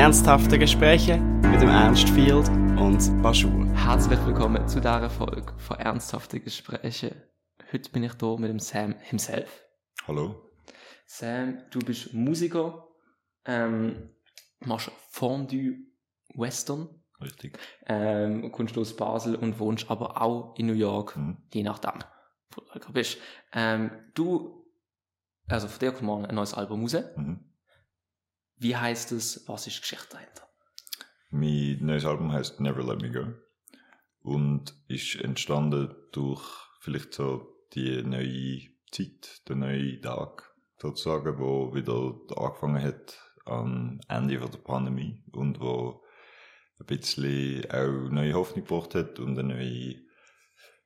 Ernsthafte Gespräche mit dem Ernst Field und Baschur. Herzlich willkommen zu dieser Folge von Ernsthafte Gespräche. Heute bin ich hier mit dem Sam himself. Hallo. Sam, du bist Musiker, ähm, machst Fondue Western, Richtig. ähm, kommst aus Basel und wohnst aber auch in New York, Mhm. je nachdem, wo du gerade bist. Ähm, du, also von dir kommt morgen ein neues Album raus. Mhm. Wie heißt es? Was ist Geschichte dahinter? Mein neues Album heißt Never Let Me Go und ist entstanden durch vielleicht so die neue Zeit, der neue Tag sozusagen, wo wieder angefangen hat am Ende von der Pandemie und wo ein bisschen auch neue Hoffnung gebracht hat und eine neue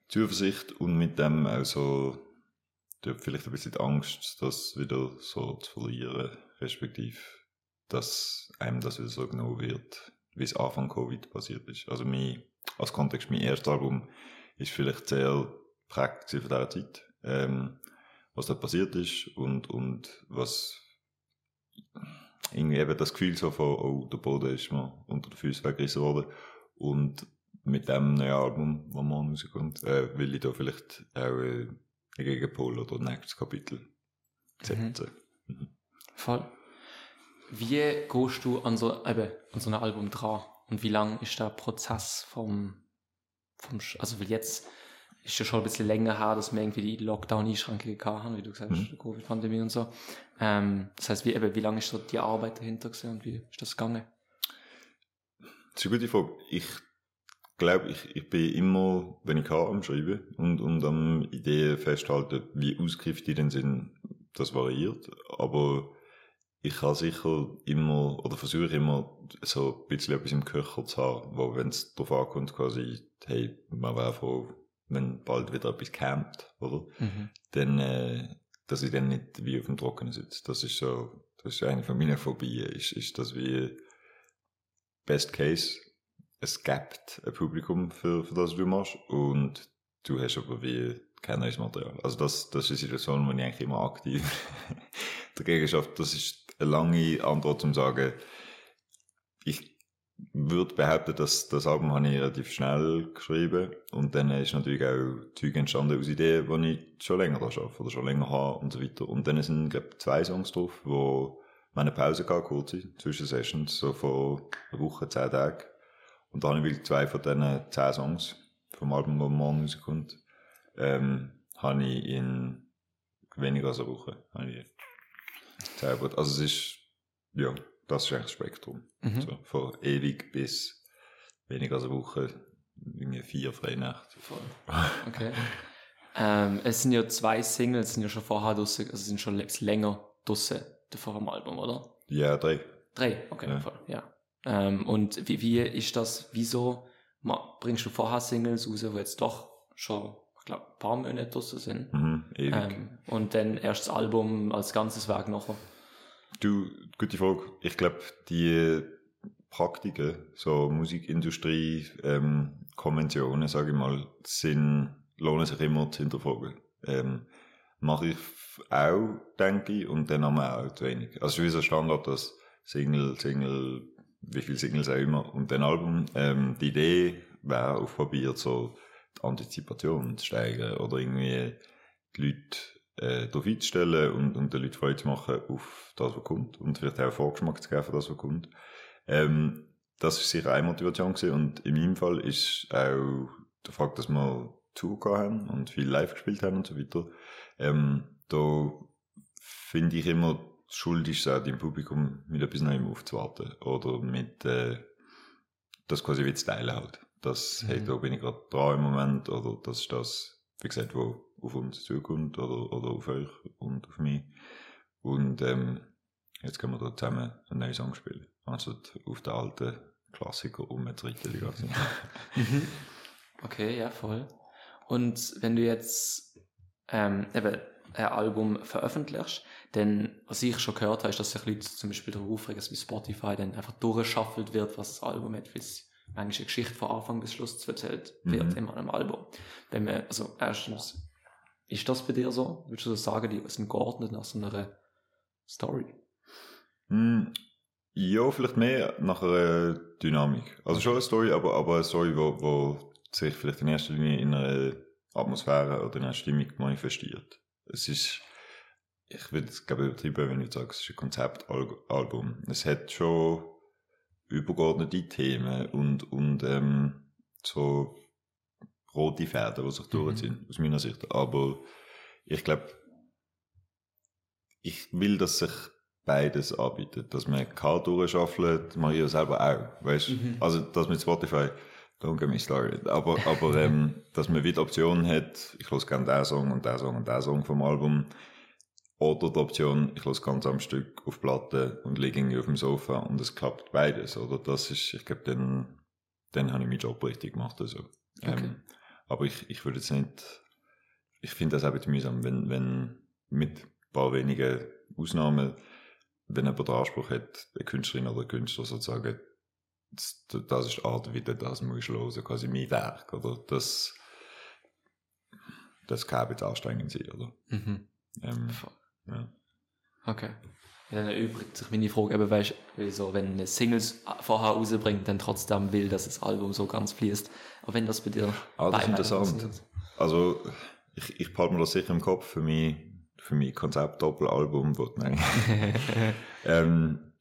Zuversicht und mit dem auch so dort vielleicht ein bisschen die Angst, das wieder so zu verlieren, respektive dass einem das wieder so genommen wird, wie es Anfang Covid passiert ist. Also mein, als Kontext, mein erstes Album ist vielleicht sehr prägt von dieser Zeit, ähm, was da passiert ist und, und was irgendwie eben das Gefühl so von, oh, der Boden ist mir unter den Füßen weggerissen worden und mit dem neuen Album, das morgen rauskommt, äh, will ich da vielleicht auch äh, einen Gegenpol oder ein nächstes Kapitel setzen. Voll. Wie gehst du an so, eben, an so ein Album dran? Und wie lang ist der Prozess vom, vom also weil jetzt ist ja schon ein bisschen länger her, dass wir irgendwie die Lockdown-Einschränkungen gehabt haben, wie du gesagt hast, Mhm. die Covid-Pandemie und so. Ähm, das heißt, wie, eben, wie lange ist so die Arbeit dahinter gewesen und wie ist das gegangen? Das ist eine gute Frage. Ich glaube, ich, ich bin immer, wenn ich kann, am Schreiben und, und am Ideen festhalten, wie ausgerichtet die denn sind, das variiert. Aber ich kann sicher immer, oder versuche immer, so ein bisschen etwas im Köcher zu haben, wo, wenn es darauf ankommt, quasi, hey, man wäre froh, wenn bald wieder etwas campt, oder? Mhm. dann, äh, dass ich dann nicht wie auf dem Trockenen sitze. Das ist so, das ist eine von meinen Phobien, ist, ist das wie Best Case, es gibt ein Publikum für, für das, was du machst und du hast aber wie kein neues Material. Also das, das ist eine Situation, wo ich eigentlich immer aktiv dagegen schaffe. Das ist eine lange Antwort zum sagen, ich würde behaupten, dass das Album habe ich relativ schnell geschrieben und dann ist natürlich auch Zeug entstanden aus Ideen, die ich schon länger da arbeite oder schon länger habe und so weiter. Und dann sind, glaube ich, zwei Songs drauf, wo meine Pause gab, kurze, zwischen Sessions, so von einer Woche, zehn Tagen. Und da habe ich wirklich zwei von diesen zehn Songs vom Album, das morgen rauskommt, ähm, habe ich in weniger als einer Woche habe ich gezaubert. Also es ist, ja, das ist eigentlich das Spektrum. Mhm. So, von ewig bis weniger als eine Woche, irgendwie vier Freinächte. Voll. Okay. ähm, es sind ja zwei Singles, sind ja schon vorher draussen, also sind schon länger draussen, vor dem Album, oder? Ja, drei. Drei, okay, Ja. voll, ja. Ähm, und wie, wie ist das, wieso ma, bringst du vorher Singles raus, wo jetzt doch schon, ich glaube, ein paar Monate draussen sind? Mhm, ewig. Ähm, und dann erst das Album als ganzes Werk nachher. Du, gute Frage. Ich glaube, die Praktiken, so Musikindustrie, ähm, Konventionen, sage ich mal, sind, lohnen sich immer zu hinterfragen. Ähm, mache ich auch, denke ich, und dann haben wir auch zu wenig. Also wie so Standard, dass Single, Single, wie viele Singles auch immer, und dann Album, ähm, die Idee wäre auf Papier so die Antizipation zu steigern oder irgendwie die Leute äh, darauf einzustellen und, und den Leuten Freude zu machen auf das, was kommt und vielleicht auch einen Vorgeschmack zu geben für das, was kommt. Ähm, das war sicher eine Motivation gewesen. und in meinem Fall ist auch der Fakt, dass wir Tour haben und viel live gespielt haben und so weiter. Ähm, da finde ich immer, die Schuld ist es auch dem Publikum mit etwas Neuem aufzuwarten oder mit äh, das quasi wie zu teilen halt. Das, Mhm. hey, da bin ich gerade dran im Moment oder das ist das, wie gesagt, wo auf uns zukommt oder, oder auf euch und auf mich. Und ähm, jetzt können wir da zusammen einen neuen Song spielen. Also auf den alten Klassiker umzureiten die ganze. Okay, ja, voll. Und wenn du jetzt ähm, eben ein Album veröffentlichst, dann, was ich schon gehört habe, ist, dass sich Leute zum Beispiel darauf aufregen, dass wie Spotify dann einfach durchgeschaffelt wird, was das Album hat, weil es manchmal eine Geschichte von Anfang bis Schluss erzählt wird Mhm. in einem Album. Wenn man, also erstens, ist das bei dir so? Würdest du so sagen, die sind geordnet nach so einer Story? Hm, Ja, vielleicht mehr nach einer Dynamik. Also schon eine Story, aber, aber eine Story, wo, wo sich vielleicht in erster Linie in einer Atmosphäre oder in einer Stimmung manifestiert. Es ist, ich würde es glaube ich übertrieben, wenn ich sage, es ist ein Konzeptalbum. Es hat schon übergeordnete Themen und, und ähm, so rote Fäden, die sich durchziehen, aus meiner Sicht. Aber ich glaube, ich will, dass sich beides anbietet. Dass man kann ich ja selber auch. Weißt? Mhm. Also, dass mit Spotify, don't get me started. Aber, aber ähm, dass man wieder Optionen hat, ich höre gerne den Song und den Song und den Song vom Album. Oder die Option, ich höre ganz am Stück auf Platte und liege irgendwie auf dem Sofa und es klappt beides. Oder das ist, ich glaube, dann, dann habe ich meinen Job richtig gemacht. Also. Okay. Ähm, aber ich, ich würde jetzt nicht, ich finde das auch ein bisschen mühsam, wenn, wenn mit ein paar wenigen Ausnahmen, wenn jemand den Anspruch hat, eine Künstlerin oder ein Künstler sozusagen, das, das ist die Art, wie du das musst hören, quasi mein Werk, oder? Das, das kann jetzt anstrengend sein, oder? Mhm. Ähm. Ja. Okay. Dann erübrigt sich meine Frage eben, weißt du, so, wenn eine Singles vorher rausbringt, dann trotzdem will, dass das Album so ganz fließt. Aber wenn das bei dir Ah, das ist interessant. Also, ich, ich behalte mir das sicher im Kopf für mein, für mein Konzept-Doppelalbum, wo nein. ähm,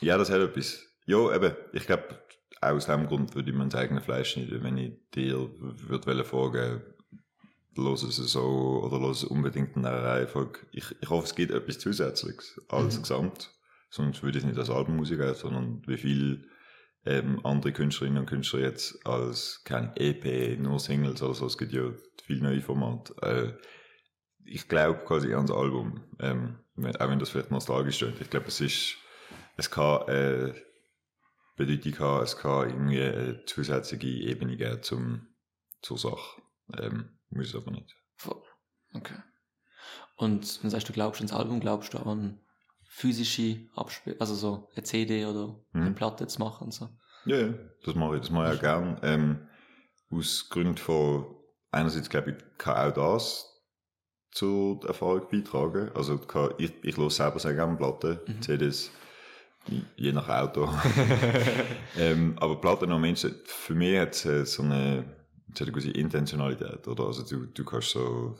ja, das hat etwas. Ja, eben, ich glaube, auch aus dem Grund würde ich mein eigenes Fleisch schneiden, wenn ich dir würde fragen, los es so oder los es unbedingt in einer Reihenfolge. Ich, ich hoffe, es gibt etwas Zusätzliches als Mhm. Gesamt. Sonst würde ich es nicht als Album rausgeben, sondern wie viel ähm, andere Künstlerinnen und Künstler jetzt als kein EP, nur Singles oder so. Es gibt ja viel neue Formate. Äh, ich glaube quasi ans Album, ähm, wenn- auch wenn das vielleicht nostalgisch klingt. Ich glaube, es ist, es kann äh, Bedeutung haben, es kann irgendwie eine zusätzliche Ebene geben zum, zur Sache. Ähm, muss es aber nicht. Okay. Und wenn du sagst, du glaubst ans Album, glaubst du an physische Abspiel, also so eine CD oder eine Mhm. Platte zu machen und so. Ja, ja, das mache ich, das mache ich auch gern. Ähm, aus Gründen von, einerseits glaube ich, kann auch das zur Erfahrung beitragen. Also kann, ich, ich höre selber sehr gerne Platten, Mhm. CDs, je nach Auto. ähm, aber Platten am Menschen, für mich hat es äh, so eine, es hat eine gewisse Intentionalität, oder? Also du, du kannst so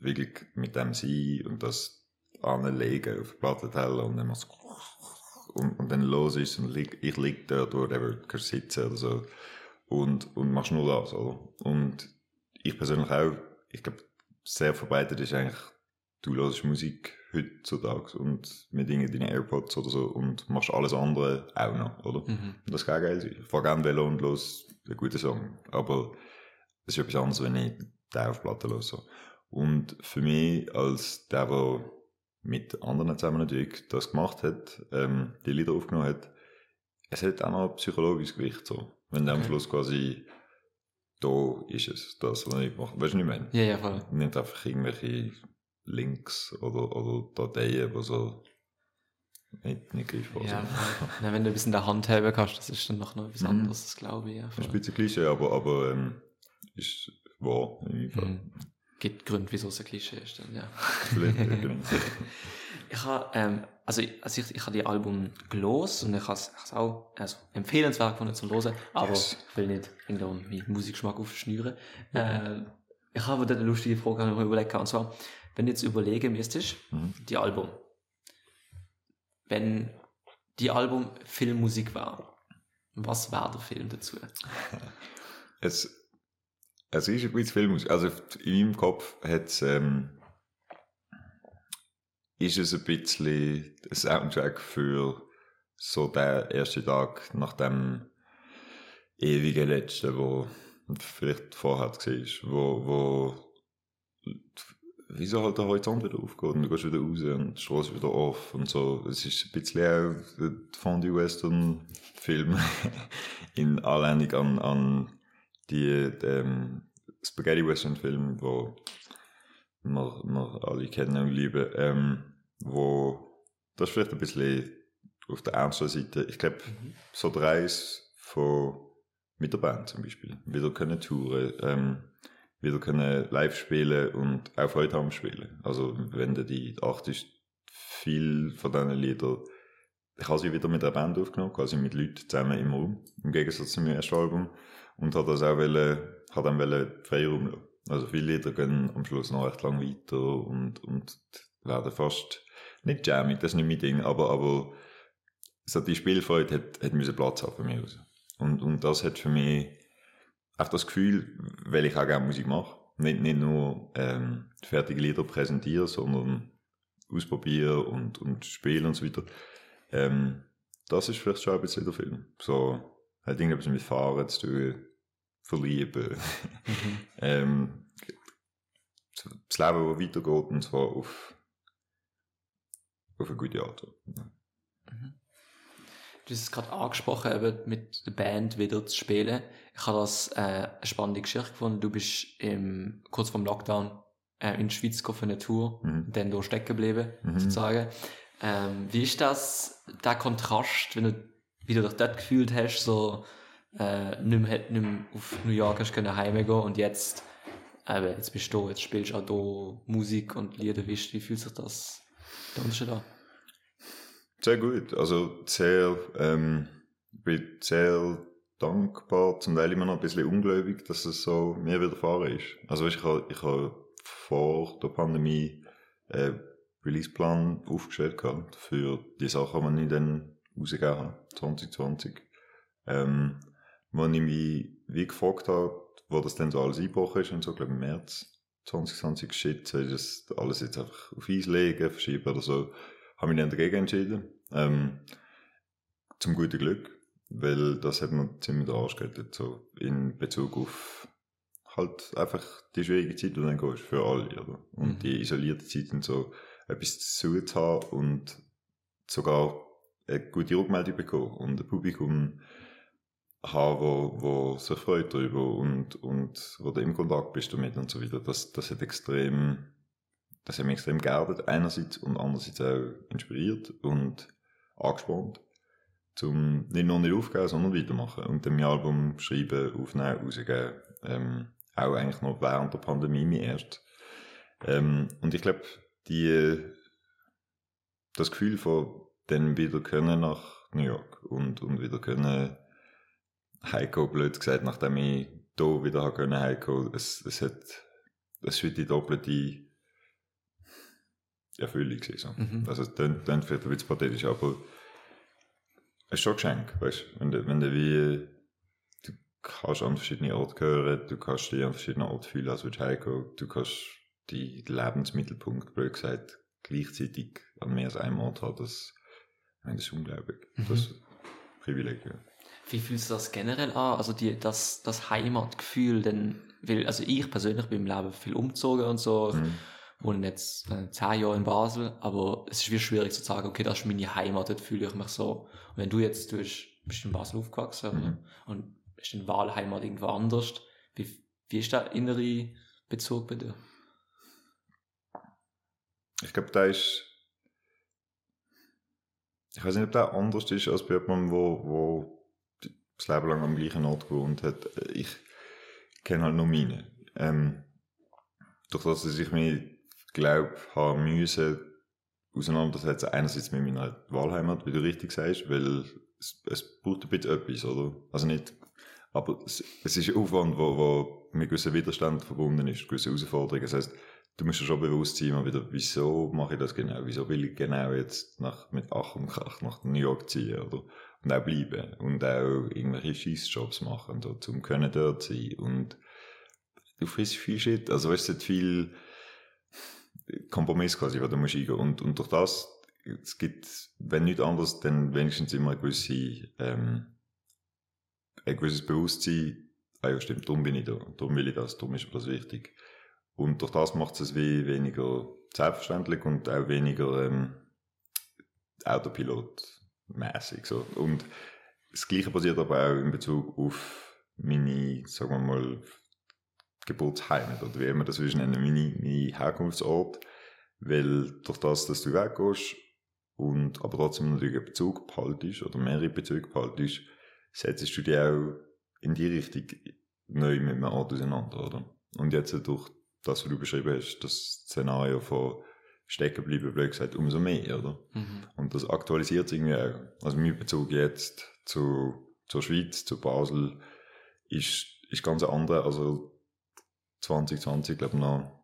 wirklich mit dem sein und das anlegen auf den Plattenteller und dann machst du und, und dann los ist und lieg, ich lieg dort, whatever, du kannst sitzen oder so und, und machst nur das, oder? Und ich persönlich auch, ich glaube, sehr verbreitet ist eigentlich, du hörst Musik heutzutage und mit Dingen deine AirPods oder so und machst alles andere auch noch, oder? Mhm. Und das kann geil sein. Ich fahr gerne Velo und los einen guten Song. Aber es ist etwas anderes, wenn ich den auf Platte höre. Und für mich, als der, der mit anderen zusammen natürlich das gemacht hat, ähm, die Lieder aufgenommen hat, es hat auch noch ein psychologisches Gewicht. So. Wenn der am. Schluss quasi, da ist es, das, was ich mache. Weißt du, was ich meine? Ja, ja, voll. Nicht einfach irgendwelche Links oder, oder Dateien, die so nicht, nicht greifbar Ja, sind. Ja, wenn du ein bisschen in der Hand haben kannst, das ist dann noch noch etwas Mhm. anderes, das glaube ich. Ja, Das ist ein bisschen Klischee, aber, aber ähm, ist wahr. Mhm. Gibt Gründe, wieso es ein Klischee ist. Dann, ja. Genau. Ich habe, ähm, also, ich- also ich, ich habe die Album gelost und ich habe es ich auch also, empfehlenswert gefunden zum Hören, aber Yes. ich will nicht irgendwo meinen Musikgeschmack aufschnüren. Äh, ich habe dort eine lustige Frage noch überlegt, und zwar, wenn du jetzt überlegen müsstest, Mhm. die Album, wenn die Album Filmmusik war, was wäre der Film dazu? Es, es ist ein bisschen Filmmusik. Also in meinem Kopf hat's, ähm, ist es ein bisschen ein Soundtrack für so den ersten Tag nach dem ewigen letzten, wo vielleicht vorher war, wo, wo wieso halt der Horizont wieder aufgeht und du gehst wieder raus und die Straße wieder auf und so. Es ist ein bisschen auch ein Fondue-Western-Film in Anlehnung an, an die ähm, Spaghetti-Western-Film, wo wir, wir alle kennen und lieben, ähm, wo das ist vielleicht ein bisschen auf der ernsten Seite, ich glaube, so der Reis von mit der Band zum Beispiel, wieder können touren, ähm, wieder können live spielen und auch Freude haben spielen. Also wenn du die achtest, viel von diesen Liedern ich habe sie wieder mit einer Band aufgenommen, quasi mit Leuten zusammen im Raum, im Gegensatz zu meinem ersten Album. Und hat das auch wollen, hat dann Freiraum lassen. Also viele Lieder gehen am Schluss noch recht lang weiter und, und werden fast, nicht jammig, das ist nicht mein Ding, aber, aber so die Spielfreude hat, hat müssen Platz haben für mich aus. Und, und das hat für mich auch das Gefühl, weil ich auch gerne Musik mache, nicht, nicht nur ähm, fertige Lieder präsentieren, sondern ausprobieren und, und spielen und so weiter. Ähm, das ist vielleicht schon ein bisschen der Film. So, hat irgendetwas mit Fahren zu tun, verlieben. Mhm. ähm, das Leben, das weitergeht, und zwar auf, auf eine gute Art. Mhm. Du hast es gerade angesprochen, eben mit der Band wieder zu spielen. Ich habe das äh, eine spannende Geschichte gefunden. Du bist im, kurz vor dem Lockdown äh, in die Schweiz für eine Tour mhm. und dann da stecken geblieben, mhm. sozusagen. Ähm, wie ist das, der Kontrast, wenn du wieder dich dort gefühlt hast, so äh, nicht, mehr, nicht mehr auf New York hast können heimgehen und jetzt, äh, jetzt bist du, jetzt spielst du auch da Musik und Lieder, wie, fühlt sich das der Unterschied an? Sehr gut, also sehr, ähm, bin sehr dankbar, zum Teil immer noch ein bisschen ungläubig, dass es so mir widerfahren ist. Also weißt, ich habe ich hab vor der Pandemie äh, Releaseplan aufgestellt gehabt für die Sachen, die ich dann rausgegeben habe, 2020. Ähm, wo ich mich wie gefragt habe, wo das dann so alles eingebrochen ist und so, glaube ich, im März 2020, shit, soll ich das alles jetzt einfach auf Eis legen, verschieben oder so, habe mich dann dagegen entschieden. Ähm, zum guten Glück, weil das hat mir ziemlich den Arsch gerettet, so in Bezug auf halt einfach die schwierige Zeit, die dann gehst, für alle, oder? Und mhm. die isolierte Zeit und so, etwas zu zu haben und sogar eine gute Rückmeldung bekommen und ein Publikum haben, wo, wo sich freut darüber und, und wo du im Kontakt bist damit und so weiter. Das, das hat extrem, das hat mich extrem geerdet, einerseits und andererseits auch inspiriert und angespannt, zum nicht nur nicht aufgeben, sondern weitermachen und mein Album schreiben, aufnehmen, rausgeben, ähm, auch eigentlich noch während der Pandemie mein erst. Ähm, und ich glaube, die, das Gefühl von dann wieder können nach New York und, und wieder können Heiko, blöd gesagt, nachdem ich hier wieder habe können Heiko, es, es hat, es wird die doppelte Erfüllung gewesen. So. Mhm. Also, dann, dann wird ein bisschen pathetisch, aber es ist schon ein Geschenk, weißt du, wenn du, wenn du wie, du kannst an verschiedene Orte hören, du kannst dich an verschiedenen Orten fühlen, als würdest Heiko, du kannst die Lebensmittelpunkt, blöd gesagt, gleichzeitig an mehr als einem Ort haben, das, das ist unglaublich. Mhm. Das ist Privileg, ja. Wie fühlst du das generell an? Also die, das, das Heimatgefühl, denn, weil, also ich persönlich bin im Leben viel umgezogen und so. Mhm. Ich wohne jetzt äh, zehn Jahre in Basel, aber es ist wie schwierig zu sagen, okay, das ist meine Heimat, dort fühle ich mich so. Und wenn du jetzt, du bist, bist in Basel aufgewachsen mhm. und bist in Wahlheimat irgendwo anders, wie, wie ist der innere Bezug bei dir? Ich glaube, da ist. Ich weiß nicht, ob der anders ist als bei jemandem, wo, wo das Leben lang am gleichen Ort gewohnt hat. Ich kenne halt nur meine. Ähm, durch das, dass ich mich, glaube habe müssen, auseinandersetzen, einerseits mit meiner Wahlheimat, wie du richtig sagst, weil es, es braucht ein bisschen etwas, oder? Also nicht, aber es, es ist ein Aufwand, wo, wo mit gewissen Widerstand verbunden ist, gewisse Herausforderungen. Das heißt, du musst dir schon bewusst sein, mal wieder, wieso mache ich das genau? Wieso will ich genau jetzt nach, mit Ach und Krach nach New York ziehen, oder? Und auch bleiben. Und auch irgendwelche Schießjobs machen, so, zum können dort sein. Und du frisst viel Shit. Also, weißt du, viel Kompromiss quasi, wo du musst eingehen. Und, und durch das, es gibt, wenn nicht anders, dann wenigstens immer eine gewisse, ähm, ein gewisses Bewusstsein, ah ja, stimmt, darum bin ich da, darum will ich das, darum ist mir das wichtig. Und durch das macht es wie weniger selbstverständlich und auch weniger ähm, Autopilot-mäßig. So. Und das Gleiche passiert aber auch in Bezug auf meine, sagen wir mal, Geburtsheimat oder wie immer das willst nennen, meine, meine Herkunftsort. Weil durch das, dass du weggehst und aber trotzdem natürlich einen Bezug behaltest oder mehrere Bezüge behaltest, setzt du dich auch in die Richtung neu mit einem Ort auseinander, oder? Und jetzt durch das, was du beschrieben hast, das Szenario von stecken bleiben, blöd gesagt, umso mehr, oder? Mhm. Und das aktualisiert sich irgendwie auch. Also mein Bezug jetzt zu, zur Schweiz, zu Basel, ist, ist ganz anderer, also 2020, glaube ich, noch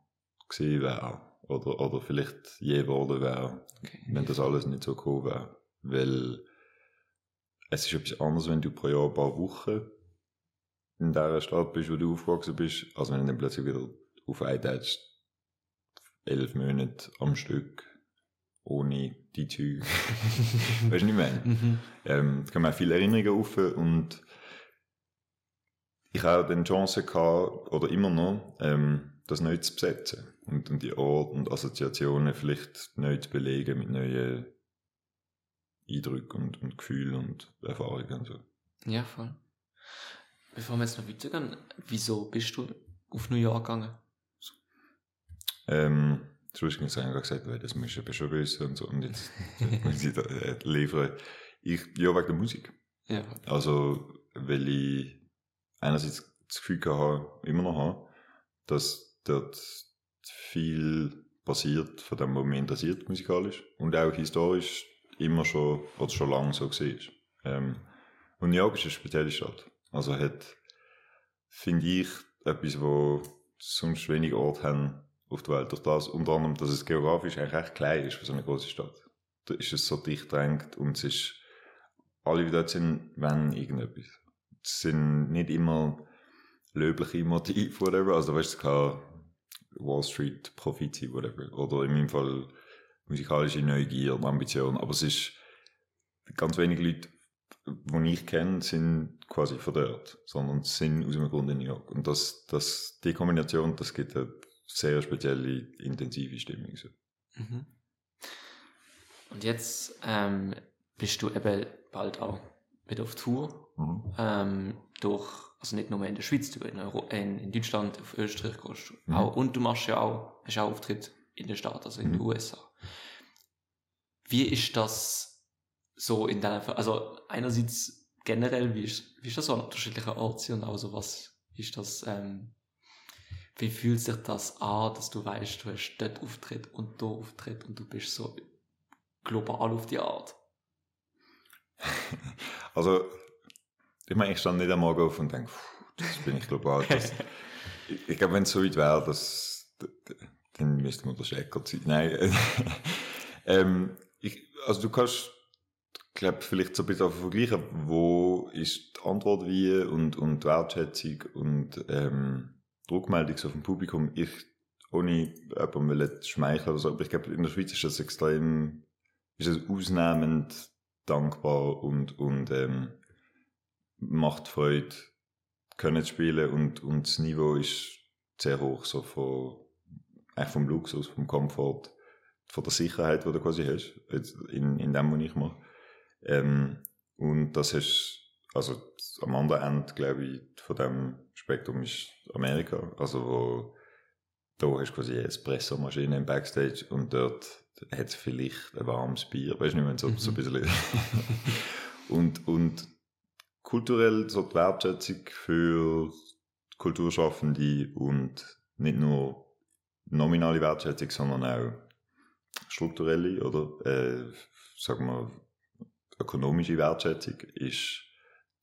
gesehen wäre. Oder, oder vielleicht je geworden wäre, Okay. wenn das alles nicht so gekommen wäre. Weil es ist etwas anderes, wenn du pro Jahr ein paar Wochen in der Stadt bist, wo du aufgewachsen bist, als wenn du dann plötzlich wieder auf einteilst, elf Monate am Stück, ohne die Züge. weißt du, was ich meine? Mhm. Ähm, da kommen auch viele Erinnerungen auf und ich habe dann die Chance gehabt, oder immer noch, ähm, das neu zu besetzen und, und die Orte und Assoziationen vielleicht neu zu belegen mit neuen Eindrücken und, und Gefühlen und Erfahrungen und so. Ja, voll. Bevor wir jetzt noch weitergehen, wieso bist du auf New York gegangen? Ähm, Sonst haben sie gesagt, «Hey, das du eben schon wissen und so. Und jetzt muss ich da äh, liefern. Ich, ja, wegen der Musik. Ja. Also, weil ich einerseits das Gefühl habe, immer noch habe, dass dort viel passiert, von dem, was mich interessiert, musikalisch. Und auch historisch immer schon, oder schon lange so gesehen ist. Ähm, und New York ist eine spezielle Stadt. Also hat, finde ich, etwas, wo sonst wenig Orte haben auf der Welt. Durch das, unter anderem, dass es geografisch eigentlich recht klein ist für so eine große Stadt. Da ist es so dicht drängt und es ist, alle, die dort sind, wollen irgendetwas. Es sind nicht immer löbliche Motive, whatever. Also, weißt du, kann Wall Street Profit sein, whatever. Oder in meinem Fall musikalische Neugier und Ambition. Aber es ist, ganz wenige Leute, die ich kenne, sind quasi von dort, sondern sind aus einem Grund in New York. Und das, das, die Kombination, das gibt eine sehr spezielle, intensive Stimmung. So. Mhm. Und jetzt ähm, bist du eben bald auch wieder auf Tour. Mhm. Ähm, durch, also nicht nur in der Schweiz, du in, Euro, in, in Deutschland, auf Österreich gehst du Mhm. auch. Und du machst ja auch, hast auch Auftritt in den Staaten, also in den Mhm. USA. Wie ist das so in deiner, also einerseits generell, wie ist, wie ist das so an unterschiedlichen Orten und auch so was ist das, ähm, wie fühlt sich das an, dass du weißt, du hast dort Auftritt und da Auftritt und du bist so global auf die Art? Also, ich meine, ich stand nicht am Morgen auf und denke, "Puh, das bin ich global. Das, ich, ich glaube, wenn es so weit wäre, das, dann müsste man der Checker sein. Nein. ähm, ich, also du kannst, glaube vielleicht so ein bisschen vergleichen, wo ist die Antwort wie und, und die Wertschätzung und ähm, die Rückmeldung so vom Publikum. Ich, ohne jemandem wollen schmeicheln oder so, aber ich glaube, in der Schweiz ist das extrem, ist es ausnehmend dankbar und, und ähm, macht Freude, können zu spielen und, und das Niveau ist sehr hoch, so von, eigentlich vom Luxus, vom Komfort, von der Sicherheit, die du quasi hast, in, in dem, was ich mache. Ähm, und das ist, also am anderen Ende, glaube ich, von dem Spektrum ist Amerika, also wo da hast du quasi eine Espresso-Maschine im Backstage und dort hat es vielleicht ein warmes Bier, weißt du nicht, wenn so, so ein bisschen. und, und kulturell so die Wertschätzung für Kulturschaffende und nicht nur nominale Wertschätzung, sondern auch strukturelle oder, äh, sagen wir, ökonomische Wertschätzung ist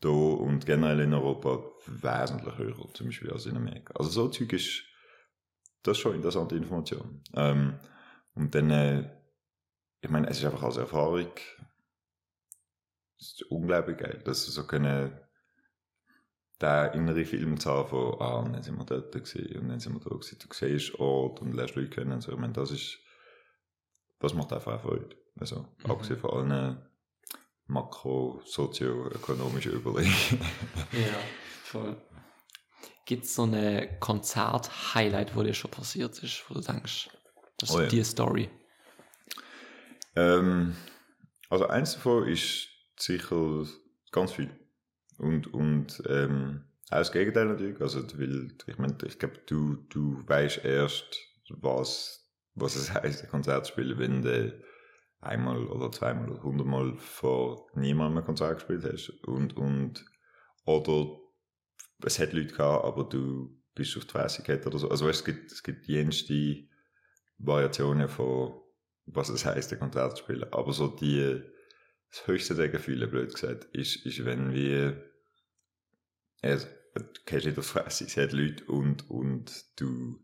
da und generell in Europa wesentlich höher, zum Beispiel als in Amerika. Also so Zeug ist, das ist schon interessante Information. Ähm, und dann, äh, ich meine, es ist einfach als Erfahrung, es ist unglaublich geil, dass so können, der innere Film zu haben von, ah, und dann sind wir dort gewesen, und dann sind wir da gewesen, du siehst Ort und lernst Leute kennen und so, ich meine, das ist, das macht einfach Freude. Also, Mhm. abgesehen von allen makro-, sozioökonomischen Überlegungen. Ja, voll. Gibt es so eine Konzert-Highlight, wo dir schon passiert ist, wo du denkst, das ist Oh ja. die Story? Ähm, also eins davon ist sicher ganz viel. Und, und ähm, auch das Gegenteil natürlich. Also, weil, ich meine, ich glaube, du, du weißt erst, was, was es heißt, ein Konzert zu spielen, wenn du einmal oder zweimal oder hundertmal vor niemandem ein Konzert gespielt hast. Und, und, oder es hat Leute gehabt, aber du bist auf die Fresse gehabt oder so. Also, weißt, es gibt, es gibt jenste Variationen von was es heisst, ein Konzert zu spielen. Aber so die, das höchste der Gefühle, blöd gesagt, ist, ist wenn wir, also, du kennst nicht auf die Fresse, es hat Leute und, und du,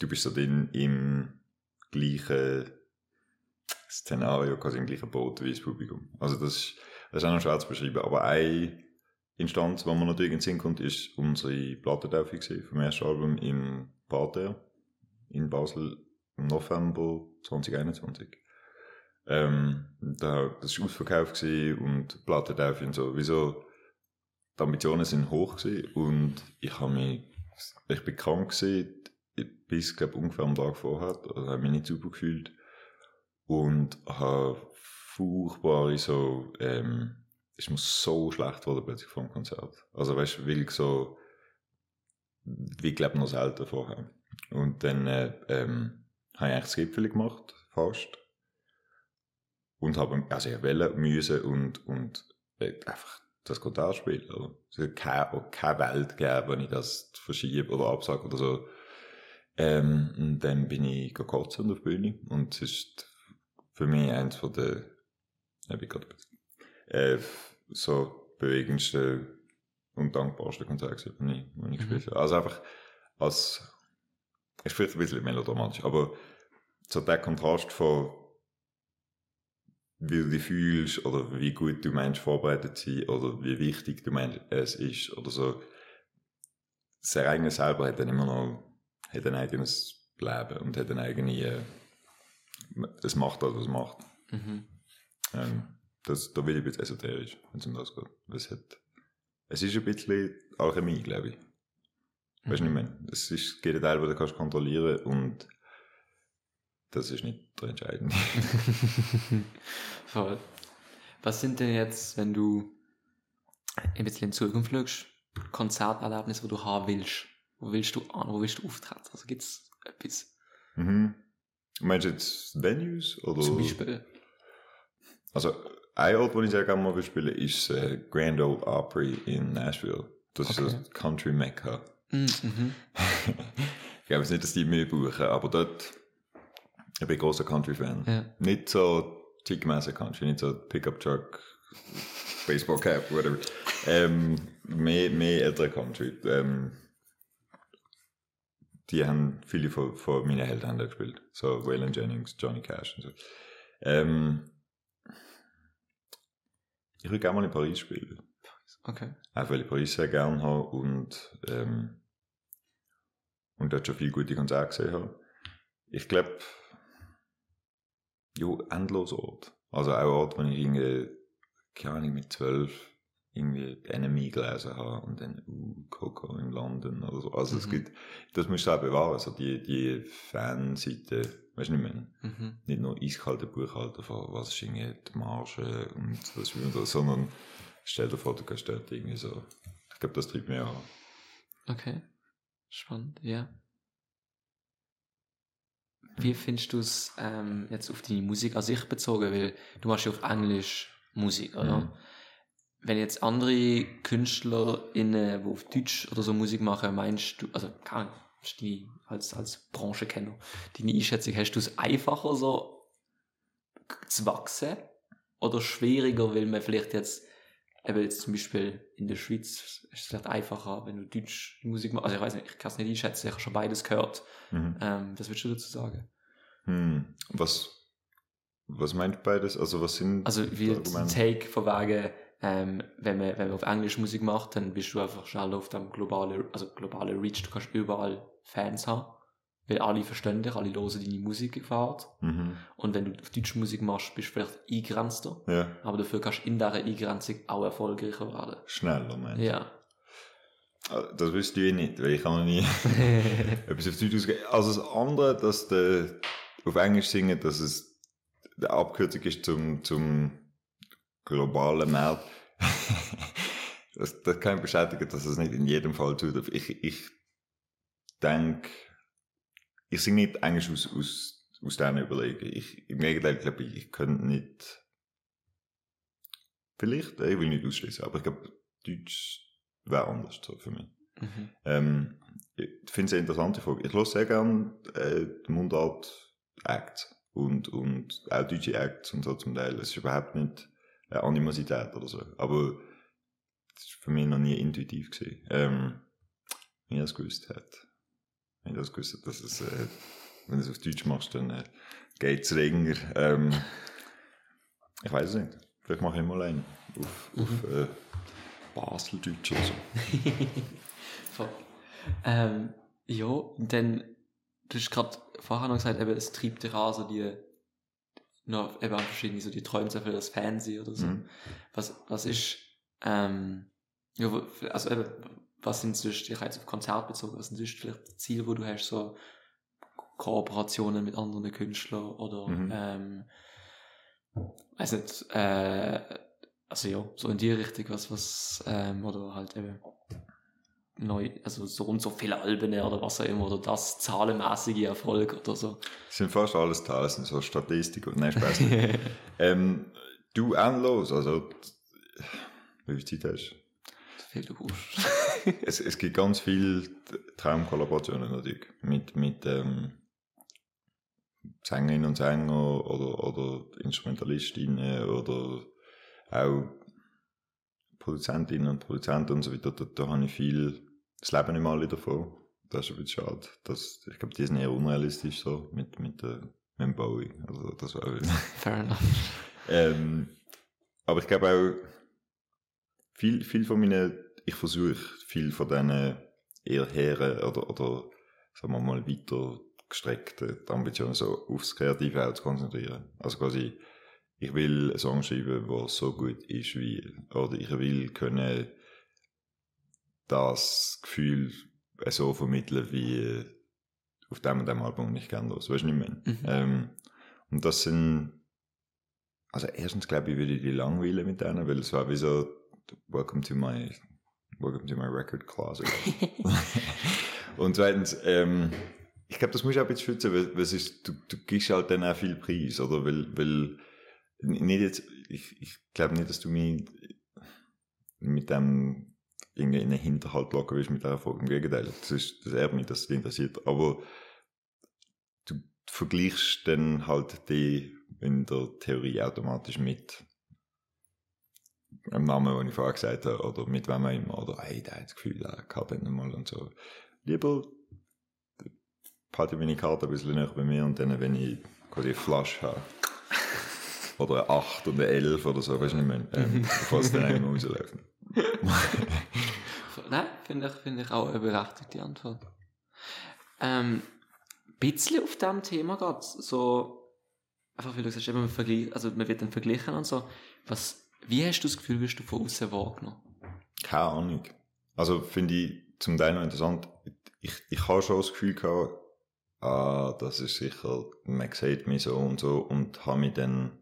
du bist so drin im gleichen Szenario, quasi im gleichen Boot wie das Publikum. Also das, ist- das ist auch noch schwer zu beschreiben, aber eine Instanz, wo man natürlich in den Sinn kommt, ist unsere Plattentaufe gewesen, vom ersten Album im Parterre in Basel im November 2021. Ähm, da, das war ausverkauft und Plattentaufe und so. Wieso? Die Ambitionen sind hoch und ich habe mich, ich bin krank gewesen, bis, glaub, ungefähr am Tag vorher, also habe mich nicht super gefühlt und habe furchtbare so, ähm, ist mir so schlecht geworden plötzlich vor dem Konzert. Also weißt du, weil ich so, wie glaube noch selten vorher. Und dann äh, ähm, habe ich eigentlich das Gipfel gemacht, fast. Und habe, also ich wollte, müssen und, und äh, einfach das Konzert spielen. Es hat keine, keine Welt gegeben, wenn ich das verschiebe oder absage oder so. Ähm, und dann bin ich gekotzt auf der Bühne und es ist für mich eins von der, ich gerade, äh, so bewegendsten und dankbarsten Konzerte, die ich, die ich gespielt habe. Also einfach als, ist vielleicht ein bisschen melodramatisch, aber so der Kontrast von wie du dich fühlst oder wie gut du meinst vorbereitet sein oder wie wichtig du meinst es ist oder so. Das Ereignis selber hat dann immer noch hat ein eigenes Leben und hat eine eigene es macht das, was es macht. Mhm. Ähm, das, da bin ich ein bisschen esoterisch, wenn es um das geht. Es, hat, es ist ein bisschen Alchemie, glaube ich. Weißt du nicht mehr? Es ist, geht ein Teil, den du kannst kontrollieren und das ist nicht der entscheidende. Voll. Was sind denn jetzt, wenn du ein bisschen in die Zukunft schaust, Konzerterlebnisse, wo du haben willst? Wo willst du an, wo willst du auftreten? Also gibt es etwas? mhm. Meinst du jetzt Venues? Oder? Zum Beispiel. Also, ein Ort, wo ich sehr gerne mal will spielen ist äh, Grand Ole Opry in Nashville. Das Okay. ist das Country Mecca. Mm, Mhm. ich glaube nicht, dass die mehr buchen, aber dort ich bin ein großer Country-Fan. Ja. Nicht so Country, nicht so Pickup Truck, Baseball Cap, whatever. ähm, mehr, mehr ältere Country. Ähm, die haben viele von, von meinen Helden haben gespielt. So Waylon Jennings, Johnny Cash und so. Ähm, ich würde gerne mal in Paris spielen. Okay. Auch weil ich Paris sehr gerne habe und, ähm, und dort schon viele gute Konzerte gesehen habe. Ich glaube, jo, endlos Ort. Also auch Ort, wo ich irgendwie, keine Ahnung, mit zwölf irgendwie Enemy gelesen habe und dann, uh, Coco in London oder so. Also es Mhm. gibt, das musst du auch bewahren, so die, die Fanseite, weißt du nicht mehr? Mhm. nicht nur eiskalte Buchhalter von was ist irgendwie die Marge und das das, sondern stell dir vor, du kannst dort irgendwie so. Ich glaube, das treibt mir an. Okay. Spannend, ja. Wie findest du es ähm, jetzt auf die Musik an sich bezogen? Weil du machst ja auf Englisch Musik, oder? Mhm. Wenn jetzt andere KünstlerInnen, die auf Deutsch oder so Musik machen, meinst du, also keine Ahnung, als, als Branchenkenner, deine Einschätzung, hast du es einfacher so zu wachsen oder schwieriger, weil man vielleicht jetzt, eben jetzt zum Beispiel in der Schweiz ist es vielleicht einfacher, wenn du Deutsch Musik machst, also ich weiß nicht, ich kann es nicht einschätzen, ich habe schon beides gehört. Mhm. Ähm, was würdest du dazu sagen? Hm. Was, was meint beides? Also, was sind Also wie? Take von wegen, ähm, wenn, man, wenn man auf Englisch Musik macht, dann bist du einfach schnell auf dem globalen, also globalen Reach, du kannst überall Fans haben, weil alle verstehen dich, alle hören deine Musik gefällt. Mhm. Und wenn du auf Deutsch Musik machst, bist du vielleicht eingrenzter, Ja, aber dafür kannst du in dieser Eingrenzung auch erfolgreicher werden. schneller meinst du? Ja. Ah, Das wüsste ich nicht, weil ich kann noch nie etwas auf Deutsch ausgeben. Also das andere, dass der auf Englisch singen, dass es die Abkürzung ist zum, zum globalen Markt. das, das kann ich bestätigen, dass es nicht in jedem Fall tut. Ich, ich denke, ich singe nicht Englisch aus, aus, aus diesen Überlegungen. Ich, Im Gegenteil, glaube ich, ich könnte nicht, vielleicht, ich will nicht ausschließen, aber ich glaube, Deutsch wäre anders so für mich. Mhm. Ähm, ich finde es eine interessante Frage. Ich höre sehr gerne äh, die Mundart Acts. und, und auch deutsche Acts und so zum Teil. Es ist überhaupt nicht eine Animosität oder so. Aber das ist für mich noch nie intuitiv. Ähm, wenn ich das gewusst hätte. Wenn ich das gewusst hätte, dass es, äh, wenn du es auf Deutsch machst, dann äh, geht es länger. Ähm, ich weiß es nicht. Vielleicht mache ich mal einen auf, auf äh, Baseldeutsch oder so. Voll. Ähm, ja, dann, du hast gerade vorher noch gesagt, eben, es treibt dich an, so die, noch eben verschiedene, so die Träume sehr viel das Fernsehen oder so. Mhm. Was, was ist, ähm, ja, also eben, was sind sonst, ich habe jetzt auf Konzert bezogen, was sind sonst vielleicht Ziele, wo du hast, so Kooperationen mit anderen Künstlern oder, Mhm. ähm, weiß nicht, äh, also ja, so in die Richtung, was, was, ähm, oder halt eben neu, also so und so viele Alben oder was auch immer, oder das zahlenmäßige Erfolg oder so. Es sind fast alles es sind so Statistiken. Nein, Spaß ähm, du endlos, also wie viel Zeit hast du? Viel du es, es gibt ganz viele Traumkollaborationen natürlich mit, mit ähm, Sängerinnen und Sänger oder, oder Instrumentalistinnen oder auch Produzentinnen und Produzenten und so weiter. Da, da habe ich viel, das leben nicht mal alle davon. Das ist ein bisschen schade. Das, ich glaube, die sind eher unrealistisch so mit, mit, äh, mit dem Bowie. Also das war Fair enough. ähm, aber ich glaube auch, viel, viel von meinen, ich versuche viel von diesen eher heren oder, oder sagen wir mal weiter gestreckten Ambitionen so aufs Kreative auch zu konzentrieren. Also quasi, ich will einen Song schreiben, der so gut ist wie, oder ich will können das Gefühl so vermitteln wie auf dem und dem Album nicht gerne los. Weißt du nicht mehr? Mhm. Ähm, und das sind, also erstens glaube ich, würde ich die langweilen mit denen, weil es war wie so, welcome to my, welcome to my record closet. und zweitens, ähm, ich glaube, das muss ich auch ein bisschen schützen, weil, weil ist, du, du gibst halt dann auch viel Preis, oder? Weil, weil, nicht jetzt, ich, ich glaube nicht, dass du mich mit dem irgendwie in den Hinterhalt locken willst mit dieser Frage. Im Gegenteil, das ist, das ehrt mich, dass es dich interessiert. Aber du vergleichst dann halt die in der Theorie automatisch mit einem Namen, den ich vorher gesagt habe, oder mit wem auch immer, oder hey, der hat das Gefühl, der kann den mal und so. Lieber behalte ich meine Karte ein bisschen näher bei mir und dann, wenn ich quasi eine Flasche habe, oder eine 8 und eine 11 oder so, weißt du nicht mehr, ähm, bevor es dann einmal rausläuft. Nein, finde ich, finde ich auch eine berechtigte Antwort. Ähm, ein bisschen auf diesem Thema geht so, einfach weil du sagst, man, also man wird dann verglichen und so. Was, wie hast du das Gefühl, wirst du von außen wahrgenommen? Keine Ahnung. Also finde ich zum Teil noch interessant. Ich, ich habe schon das Gefühl gehabt, ah, das ist sicher, man sieht mich so und so und habe mich dann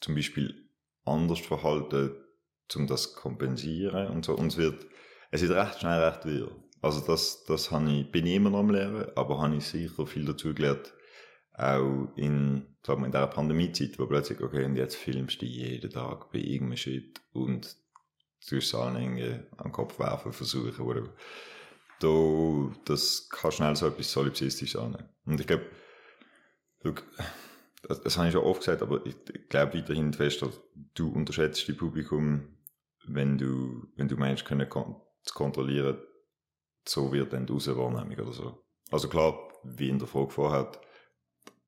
zum Beispiel anders verhalten, um das zu kompensieren und so. Und es wird, es ist recht schnell recht wirr. Also das, das habe ich, bin ich immer noch am Lernen, aber habe ich sicher viel dazu gelernt, auch in, sagen wir, in dieser Pandemiezeit, wo plötzlich, okay, und jetzt filmst du jeden Tag bei irgendeinem Shit und du es allen irgendwie am Kopf werfen, versuchen, whatever. Da, das kann schnell so etwas solipsistisch sein. Und ich glaube, das, das habe ich schon oft gesagt, aber ich, glaube weiterhin fest, dass du unterschätzt die Publikum, wenn du, wenn du meinst, können kon zu kontrollieren, so wird dann die Außenwahrnehmung oder so. Also klar, wie in der Frage vorher,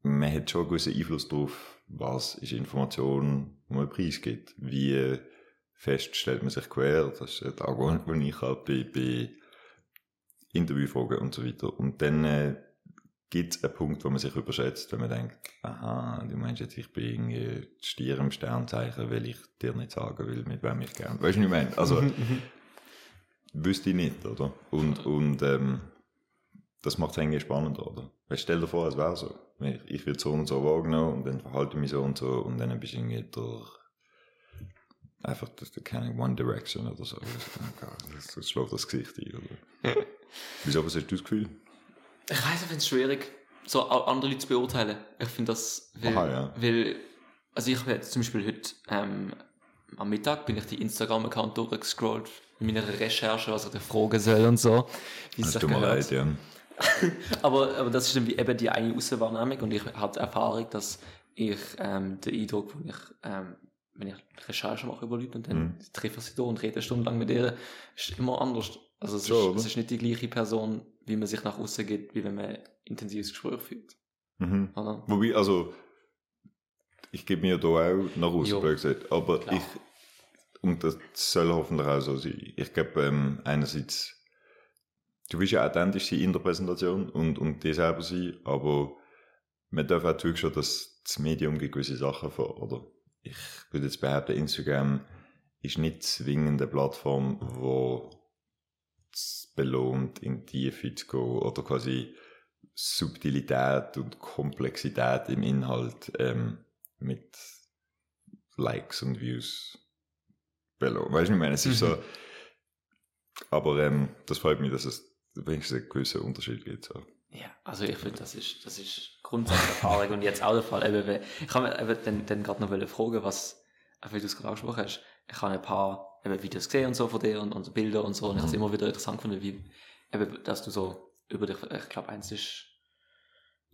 man hat schon einen gewissen Einfluss darauf, was ist Information, die man preisgibt. Wie fest stellt man sich quer, das ist Argument, den ich halt bei, bei Interviewfragen und so weiter. Und dann äh, gibt es einen Punkt, wo man sich überschätzt, wenn man denkt, aha, du meinst jetzt, ich bin irgendwie Stier im Sternzeichen, weil ich dir nicht sagen will, mit wem ich gerne. Weißt du, was ich meine? Also, wüsste ich nicht, oder? Und, und ähm, das macht es irgendwie spannender, oder? Weil stell dir vor, es wäre so. Ich, ich werde so und so wahrgenommen und dann verhalte ich mich so und so und dann bist du irgendwie durch einfach das, keine One Direction oder so. Das, das schlägt das Gesicht ein, oder? Wieso, was hast du das Gefühl? Ich weiß, ich finde es schwierig, so andere Leute zu beurteilen. Ich finde das, weil, Aha, ja. weil, also ich habe jetzt zum Beispiel heute, ähm, am Mittag bin ich die Instagram-Account durchgescrollt, in meiner Recherche, was ich fragen soll und so. Sich tut mir leid, ja. aber, aber das ist dann wie eben die eine Außenwahrnehmung und ich habe die Erfahrung, dass ich ähm, den Eindruck, den ich, ähm, wenn ich Recherche mache über Leute und dann Mhm. treffe ich sie da und rede eine Stunde lang mit ihr, ist immer anders. Also es, Schon, ist, es ist nicht die gleiche Person, wie man sich nach außen geht, wie wenn man intensives Gespräch führt. Mhm. Oder? Wobei, also, ich gebe mir da auch nach außen, gesagt, aber Klar. ich, und das soll hoffentlich auch so sein. Ich glaube, ähm, einerseits, du willst ja authentisch sein in der Präsentation und, und dir selber sein, aber man darf auch zugestehen, dass das Medium gibt gewisse Sachen vor, oder? Ich würde jetzt behaupten, Instagram ist nicht zwingend eine Plattform, wo belohnt, in die Tiefe zu gehen oder quasi Subtilität und Komplexität im Inhalt ähm, mit Likes und Views belohnt. Weißt du, ich meine, es ist Mhm. so. Aber ähm, das freut mich, dass es wenigstens einen gewissen Unterschied gibt. So. Ja, also ich finde, das ist, das ist Grundsatzerfahrung und jetzt auch der Fall. Eben, ich habe dann, dann gerade noch fragen, was, weil du es gerade angesprochen hast, ich habe ein paar eben Videos gesehen und so von dir und, und Bilder und so und ich habe es immer wieder interessant gefunden, wie, eben, dass du so über dich, ich glaube, eins ist,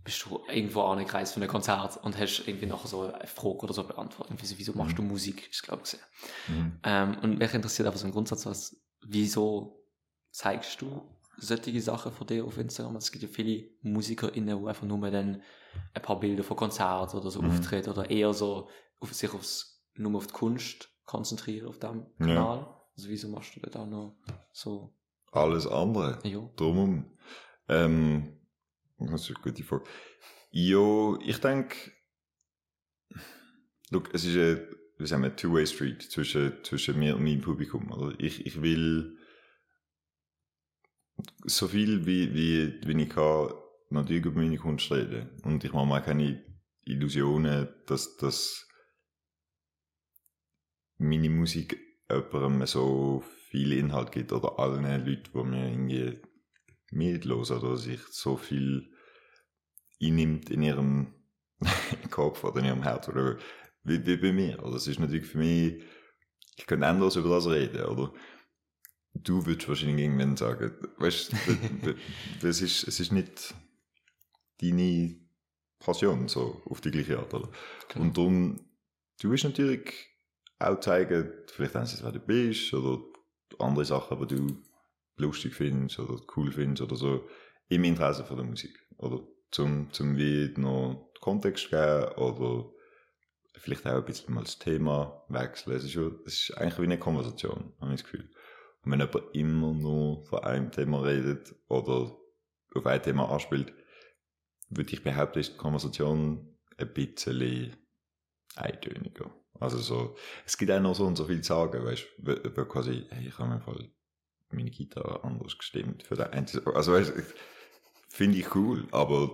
bist du irgendwo an einem Kreis von einem Konzert und hast irgendwie nachher so eine Frage oder so beantwortet. Wieso, wieso machst du Musik, ist glaube ich. Mhm. Ähm, und mich interessiert einfach so im Grundsatz, was, wieso zeigst du solche Sachen von dir auf Instagram? Es gibt ja viele MusikerInnen, die einfach nur dann ein paar Bilder von Konzerten oder so Mhm. auftreten oder eher so auf sich aufs, nur auf die Kunst konzentrieren auf dem Ja. Kanal. Also wieso machst du da noch so, Alles andere. ja. Drumherum. Ähm, das ist eine gute Frage. Ja, ich denke, look, es ist eine, wie sagen wir, Two-Way Street zwischen, zwischen mir und meinem Publikum. Oder? Ich, ich will so viel wie, wie, wie ich kann, natürlich über meine Kunst reden. Und ich mache mir keine Illusionen, dass, dass meine Musik jemandem so viel Inhalt gibt oder allen Leuten, die mir irgendwie mitlos oder sich so viel einnimmt in ihrem Kopf oder in ihrem Herz oder wie, wie bei mir. Also es ist natürlich für mich, ich könnte anders über das reden, oder? Du würdest wahrscheinlich irgendwann sagen, weißt du, das ist, es ist nicht deine Passion, so auf die gleiche Art, oder? Genau. Und darum, du willst natürlich auch zeigen, vielleicht einerseits, wer du bist, oder andere Sachen, die du lustig findest, oder cool findest, oder so, im Interesse von der Musik, oder? Zum, zum wie noch Kontext geben, oder vielleicht auch ein bisschen mal das Thema wechseln. Es ist, es ist eigentlich wie eine Konversation, habe ich das Gefühl. Und wenn jemand immer nur von einem Thema redet, oder auf ein Thema anspielt, würde ich behaupten, ist die Konversation ein bisschen eintöniger. Also so, es gibt auch noch so und so viel zu sagen, weißt du, quasi, hey, ich habe mir Fall meine Gitarre anders gestimmt für den also weißt du, finde ich cool, aber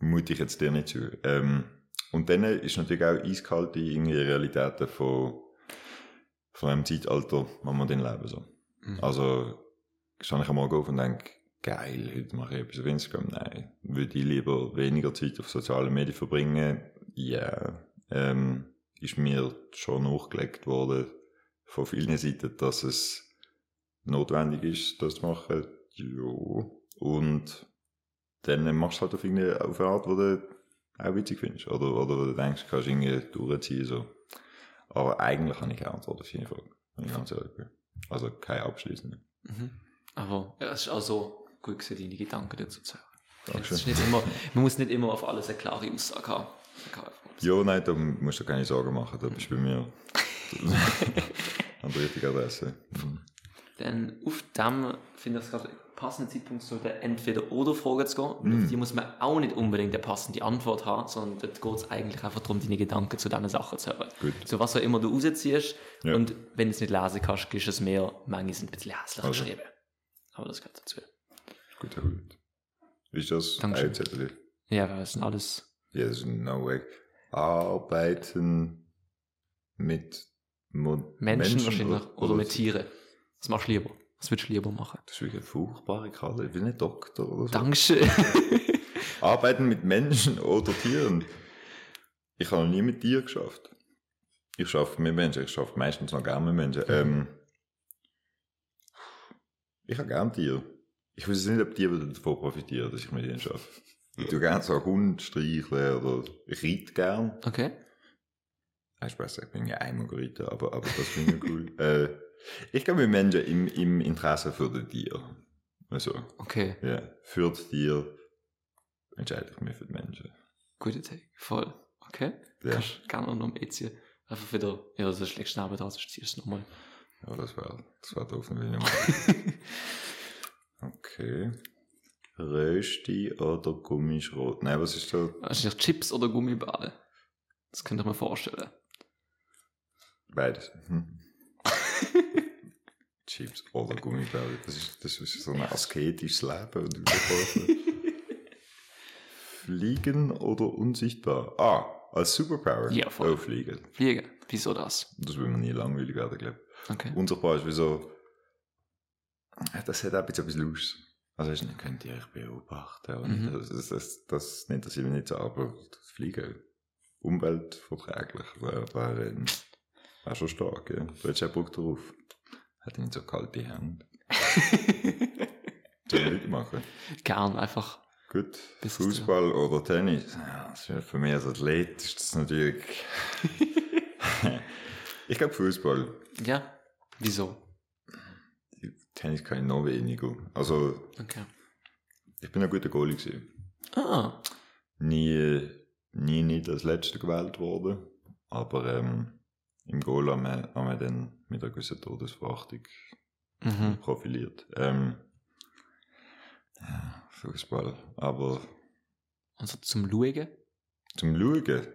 mute ich jetzt dir nicht zu. Ähm, und dann ist natürlich auch eiskalt die irgendwie Realitäten von, von einem Zeitalter, wo wir dann leben, so. Mhm. Also, stehe ich am Morgen auf und denke, geil, heute mache ich etwas auf Instagram. Nein, würde ich lieber weniger Zeit auf sozialen Medien verbringen? Ja, ähm, ist mir schon nachgelegt worden von vielen Seiten, dass es notwendig ist, das zu machen. Jo. Und dann machst du halt auf, irgendeine, auf eine Art, die du auch witzig findest. Oder, oder wo du denkst, kannst du irgendwie durchziehen. So. Aber eigentlich habe ich keine Antwort auf deine Frage. Wenn ich ganz ehrlich bin. Also keine abschließende. Mhm. Aber ja, es ist auch so gut gewesen, deine Gedanken dazu zu hören. Man muss nicht immer auf alles eine klare Aussage haben. Ja, nein, da musst du keine Sorgen machen. Da bist du bei mir an der richtigen Adresse. Mhm. Dann auf dem finde ich es gerade ein passender Zeitpunkt, der Entweder-Oder-Frage zu gehen. Auf die muss man auch nicht unbedingt eine passende Antwort haben, sondern dort geht es eigentlich einfach darum, deine Gedanken zu diesen Sachen zu hören. Gut. So was auch immer du rausziehst Ja. und wenn du es nicht lesen kannst, gibst du es mir. Manche sind ein bisschen hässlich Also. geschrieben. Aber das gehört dazu. Gut, gut. Ist das Dankeschön. ein Zettel? Ja, das sind alles. Ja, das ist no way. Arbeiten mit Mo Menschen, wahrscheinlich. Oder, oder mit Tieren. Was machst du lieber? Was würdest du lieber machen? Das ist wirklich eine furchtbare Karte. Ich bin nicht Doktor oder so. Dankeschön. Arbeiten mit Menschen oder Tieren. Ich habe noch nie mit Tieren geschafft. Ich schaffe mit Menschen. Ich schaffe meistens noch gerne mit Menschen. Ähm, ich habe gerne Tiere. Ich weiß nicht, ob die davon profitieren, dass ich mit ihnen arbeite. Ich tue gerne so Hund streicheln oder ich reite gern. Okay. Ah, Spaß, ich bin ja einmal geritten, aber, aber das finde ich cool. äh, ich glaube, wir Menschen im, im Interesse für die Tiere. Also, Okay. ja, für die Tiere entscheide ich mich für die Menschen. Gute Take. Voll. Okay. Ja, Kannst gerne noch mitziehen. Einfach wieder, ja, so schlägst du Nabel da, sonst ziehst du es nochmal. ja das war das war doof, wenn ich. Okay. Rösti oder Gummischrot? Nein, was ist da? Wahrscheinlich Chips oder Gummibade. Das könnte ich mir vorstellen. Beides. Hm. Chips oder Gummibärchen. Das ist, das ist so ein asketisches Leben. Und. Fliegen oder unsichtbar? Ah, als Superpower? Ja, voll. Oh, fliegen. Fliegen. Wieso das? Das will man nie langweilig werden, glaube ich. Okay. Unsichtbar ist wie so... Das hat auch ein bisschen etwas. Also, ich könnt ihr euch beobachten. Und Mhm. das, das, das, das interessiert mich nicht so, aber das Fliegen, umweltverträglich, wäre wär, ähm, wär schon stark. Ja. Du hättest auch Bock drauf. Hat nicht so kalte Hände. Soll ich mitmachen? Gern einfach. Gut, Bis Fußball oder Tennis? Ja, das für mich als Athlet ist das natürlich... ich glaube Fußball. Ja. Wieso? Tennis kann ich noch weniger. Also, Okay. ich bin ein guter Goalie gewesen. Ah. Nie, nie nicht als Letzter gewählt worden. Aber ähm, im Goal haben wir, haben wir dann mit einer gewissen Todesverachtung Mhm. profiliert. Ähm, ja, Fußball. Aber Also zum Schauen? zum Schauen,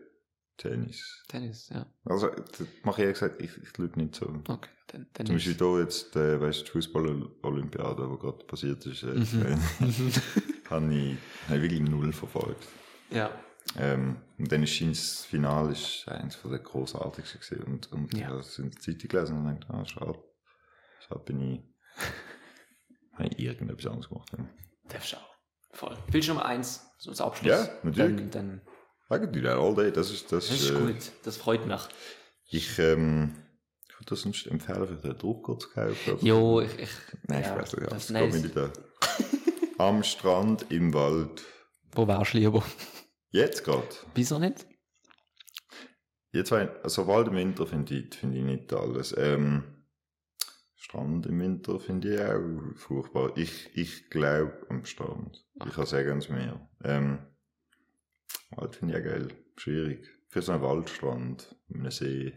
Tennis. Tennis, ja. Also, das mache ich ehrlich gesagt, ich, ich schaue nicht so. Okay. Dann, dann Zum Beispiel hier jetzt, äh, weißt du, die Fußball-Olympiade, die gerade passiert ist, äh, Mhm. habe ich, hab ich wirklich null verfolgt. Ja. Ähm, und dann ist das Finale ist eines von der großartigsten gewesen. Und, und Ja. ich habe es in der Zeitung gelesen und dachte, ah, schade. Schade bin ich, habe ich irgendetwas anderes gemacht. Ja. Darfst du auch. Voll. Willst du Nummer eins so als Abschluss? Ja, natürlich. Dann, dann I can do that all day, das ist, das, das ist äh, gut. Das freut mich. Ich, ähm, das sonst empfehlen, für den Drucker zu kaufen. Jo, ich, ich Nein, ja, ich weiß nicht, ja, das das geht mir. Am Strand, im Wald. Wo wärst du lieber? Jetzt gerade. Wieso nicht? Jetzt also Wald im Winter finde ich, finde ich nicht alles. Ähm, Strand im Winter finde ich auch furchtbar. Ich, ich glaube am Strand. Ich kann sagen ans Meer. Ähm, Wald finde ich auch geil. Schwierig. Für so einen Waldstrand, einem See,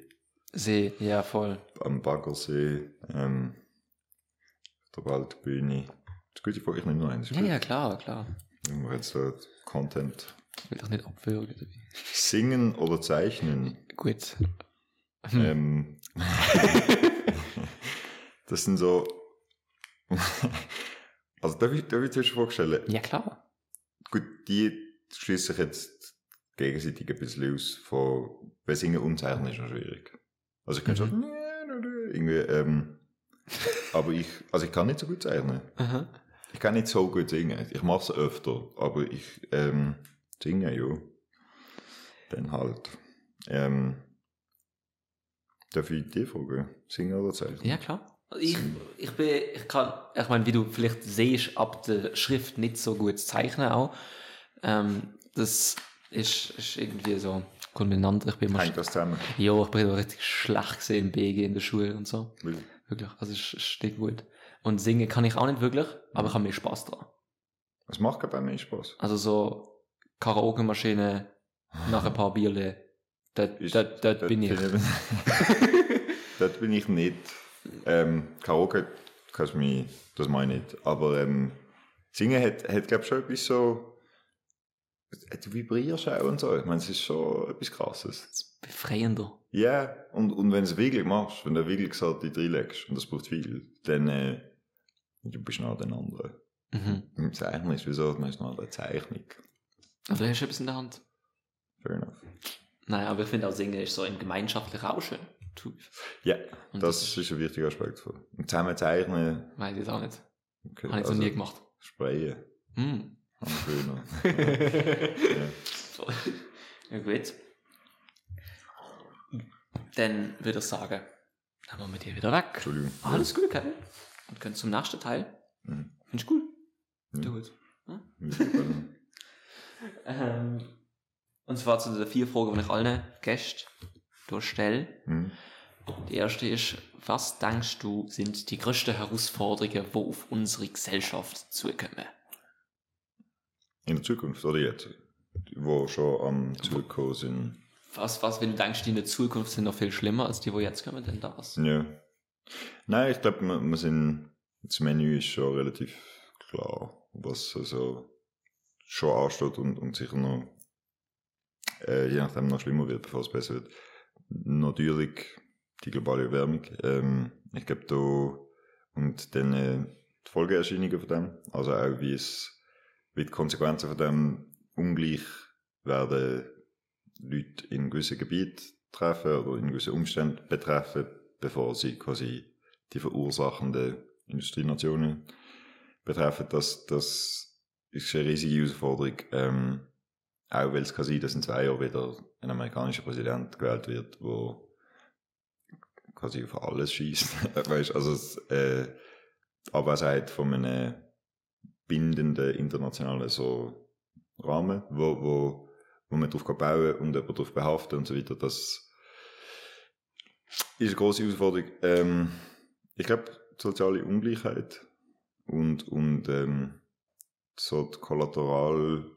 See, ja, voll. am Baggersee, ähm, auf der Waldbühne. Das gute Frage, ich nehme nur eins. Ja, ja, klar, klar. Wenn wir jetzt so Content. Ich will doch nicht abwürgen. oder wie? Singen oder zeichnen. Gut. Ähm, das sind so. also, darf ich, darf ich dir schon vorstellen? Ja, klar. Gut, die schließen sich jetzt gegenseitig ein bisschen aus von. Weil Singen und Zeichnen ist noch schwierig. Also, ich kann schon. Irgendwie, ähm, aber ich, also ich kann nicht so gut zeichnen. Aha. Ich kann nicht so gut singen. Ich mache es öfter, aber ich ähm, singe ja. Dann halt. Ähm, darf ich dich fragen? Singen oder zeichnen? Ja, klar. Also Ich, ich bin, ich kann, ich meine, wie du vielleicht siehst, ab der Schrift nicht so gut zeichnen auch. Ähm, das ist, ist irgendwie so kulminant. Ich bin immer, Hängt das zusammen? ja, ich bin immer richtig schlecht gesehen im BG in der Schule und so. Weil- Wirklich. Also, es steht gut. Und singen kann ich auch nicht wirklich, aber ich habe mir Spaß dran. Es macht gerade bei mir Spaß. Also so Karaoke-Maschine nach ein paar Bierle. Dort, Ist- dort, dort bin ich. dort bin ich nicht. Ähm, Karaoke kannst mich, das meine ich nicht. Aber ähm, Singen hat, hat glaube ich, schon etwas so. Du vibrierst auch und so. Ich meine, es ist schon etwas krasses. Befreiender. Ja, und, und wenn du es wirklich machst, wenn du wirklich gesagt in drin legst, und das braucht viel, dann äh, du bist noch den anderen. Mhm. Im Zeichnen ist wieso, man ist noch eine Zeichnung. Also hast du etwas in der Hand. Fair enough. Nein, aber ich finde auch Singen ist so im Gemeinschaftlichen auch schön. Ja, Und das, das ist ein wichtiger Aspekt. Von. Und zusammen zeichnen, Weiß ich auch nicht. okay, Habe ich noch nie gemacht. Sprayen, Hm. Am schöner. ja. Ja, gut. Dann würde ich sagen, dann machen wir die wieder weg. Entschuldigung. Alles gut, Kevin. Und können zum nächsten Teil. Mhm. Finde ich gut. Ja. Gut. Hm? Ähm, und zwar zu den vier Fragen, die ich allen Gästen hier stelle. Hm? Die erste ist, was denkst du sind die größten Herausforderungen, die auf unsere Gesellschaft zukommen? In der Zukunft oder jetzt? Wo schon am Zukommen sind. Was, was, wenn du denkst, die in der Zukunft sind noch viel schlimmer als die, die jetzt kommen, denn das? Ja. Nein, ich glaube, wir, wir sind, das Menü ist schon relativ klar, was also schon ansteht und, und sicher noch, äh, je nachdem noch schlimmer wird, bevor es besser wird. Natürlich die globale Erwärmung. Ähm, ich glaube, da und dann äh, die Folgeerscheinungen von dem, also auch wie es, wie die Konsequenzen von dem ungleich werden Leute in gewissen Gebieten treffen oder in gewissen Umständen betreffen, bevor sie quasi die verursachenden Industrienationen betreffen. Das, das ist eine riesige Herausforderung. Ähm, auch weil es kann sein, dass in zwei Jahren wieder ein amerikanischer Präsident gewählt wird, wo quasi auf alles schießt. weißt, also es, äh, die Abwesenheit von einem bindenden internationalen so Rahmen, wo, wo, wo man darauf bauen kann und jemand darauf behaften und so weiter, das ist eine grosse Herausforderung. Ähm, ich glaube, soziale Ungleichheit und, und ähm, so die Kollateralfolgen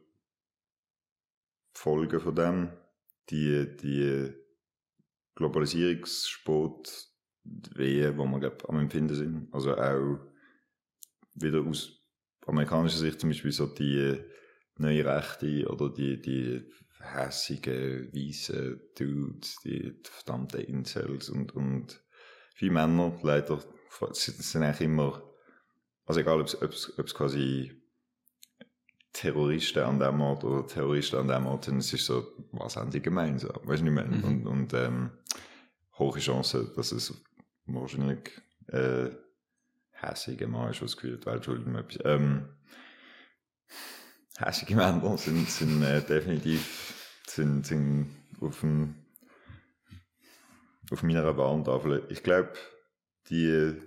von dem, die, die Globalisierungssport, Wehen, wo man am Empfinden sind. Also auch wieder aus amerikanischer Sicht zum Beispiel so die neue Rechte oder die, die hässigen, weißen Dudes, die verdammten Incels und, und viele Männer leider sind sind eigentlich immer, also egal ob es quasi Terroristen an dem Ort oder Terroristen an dem Ort sind, es ist so, was haben die gemeinsam? Weißt du nicht mehr? Mhm. Und, und ähm, hohe Chance, dass es wahrscheinlich äh, hässige Mann ist, gefühlt, weil Entschuldigung, etwas. Ähm, hässige Männer sind, sind äh, definitiv sind, sind auf, dem, auf meiner Warntafel. Ich glaube, die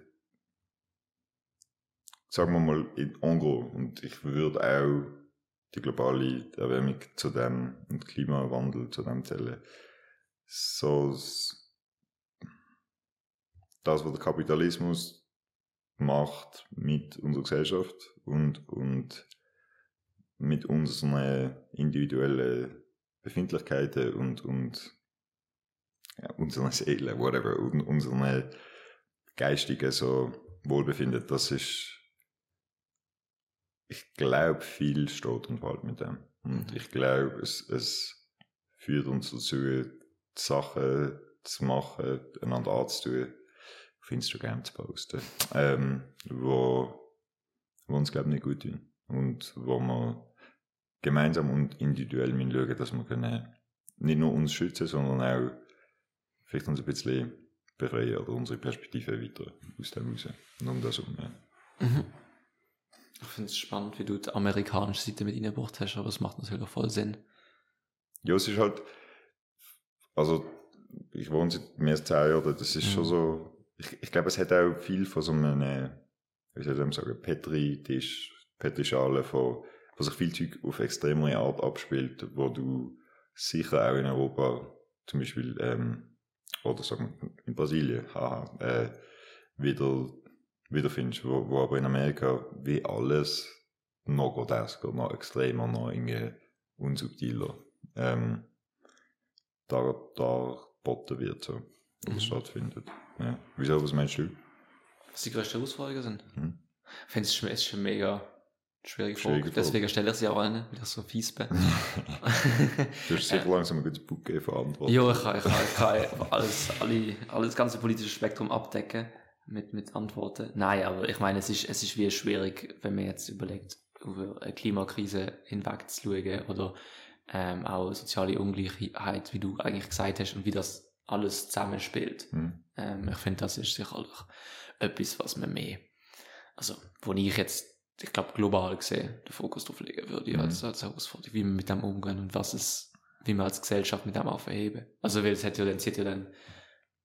sagen wir mal in en gros, und ich würde auch die globale Erwärmung zu dem und Klimawandel zu dem zählen. So das, was der Kapitalismus macht mit unserer Gesellschaft und, und mit unseren individuellen Befindlichkeiten und, und ja, unserer Seele, whatever, und unseren geistigen so Wohlbefinden, das ist ich glaube, viel steht und fällt mit dem. Und ich glaube, es, es führt uns dazu, Sachen zu machen, einander anzutun, auf Instagram zu posten, ähm, wo, wo uns, glaube ich, nicht gut tun. Und wo wir gemeinsam und individuell müssen schauen, dass wir können nicht nur uns schützen, sondern auch vielleicht uns ein bisschen befreien oder unsere Perspektive erweitern aus dem raus. Und um das herum, ja. Mhm. Ich finde es spannend, wie du die amerikanische Seite mit reingebracht hast, aber es macht natürlich auch voll Sinn. Ja, es ist halt, also, ich wohne seit mehr als zehn Jahren, das ist Mhm. schon so, ich, ich glaube, es hat auch viel von so einem, äh, wie soll ich sagen, Petri-Tisch, Petri-Schale, von, wo sich viel Zeug auf extremere Art abspielt, wo du sicher auch in Europa, zum Beispiel, ähm, oder sagen wir in Brasilien, haha, äh, wieder, wiederfindest, wo, wo aber in Amerika wie alles noch grotesker, noch extremer, noch irgendwie unsubtiler, ähm, da, da geboten wird, so, oder Mhm. stattfindet. Ja. Wieso, was meinst du? Was die größten Herausforderungen sind? Hm? Ich finde es schon, ist schon mega schwierige Frage. Deswegen stelle ich sie auch an, weil ich so fies bin. Du hast sicher langsam ein gutes Buch gegeben von Antworten. ja, ich kann, ich kann, ich kann alles, alle, alles ganze politische Spektrum abdecken mit, mit Antworten. Nein, aber ich meine, es ist, es ist wie schwierig, wenn man jetzt überlegt, über eine Klimakrise hinweg zu schauen oder ähm, auch soziale Ungleichheit, wie du eigentlich gesagt hast, und wie das alles zusammenspielt. Hm. Ähm, ich finde, das ist sicherlich etwas, was man mehr, also, wo ich jetzt, ich glaube, global gesehen, den Fokus drauf legen würde, Mhm. als, als Herausforderung, wie wir mit dem umgehen und was es, wie wir als Gesellschaft mit dem aufheben. Also, weil es hat ja dann, hat ja dann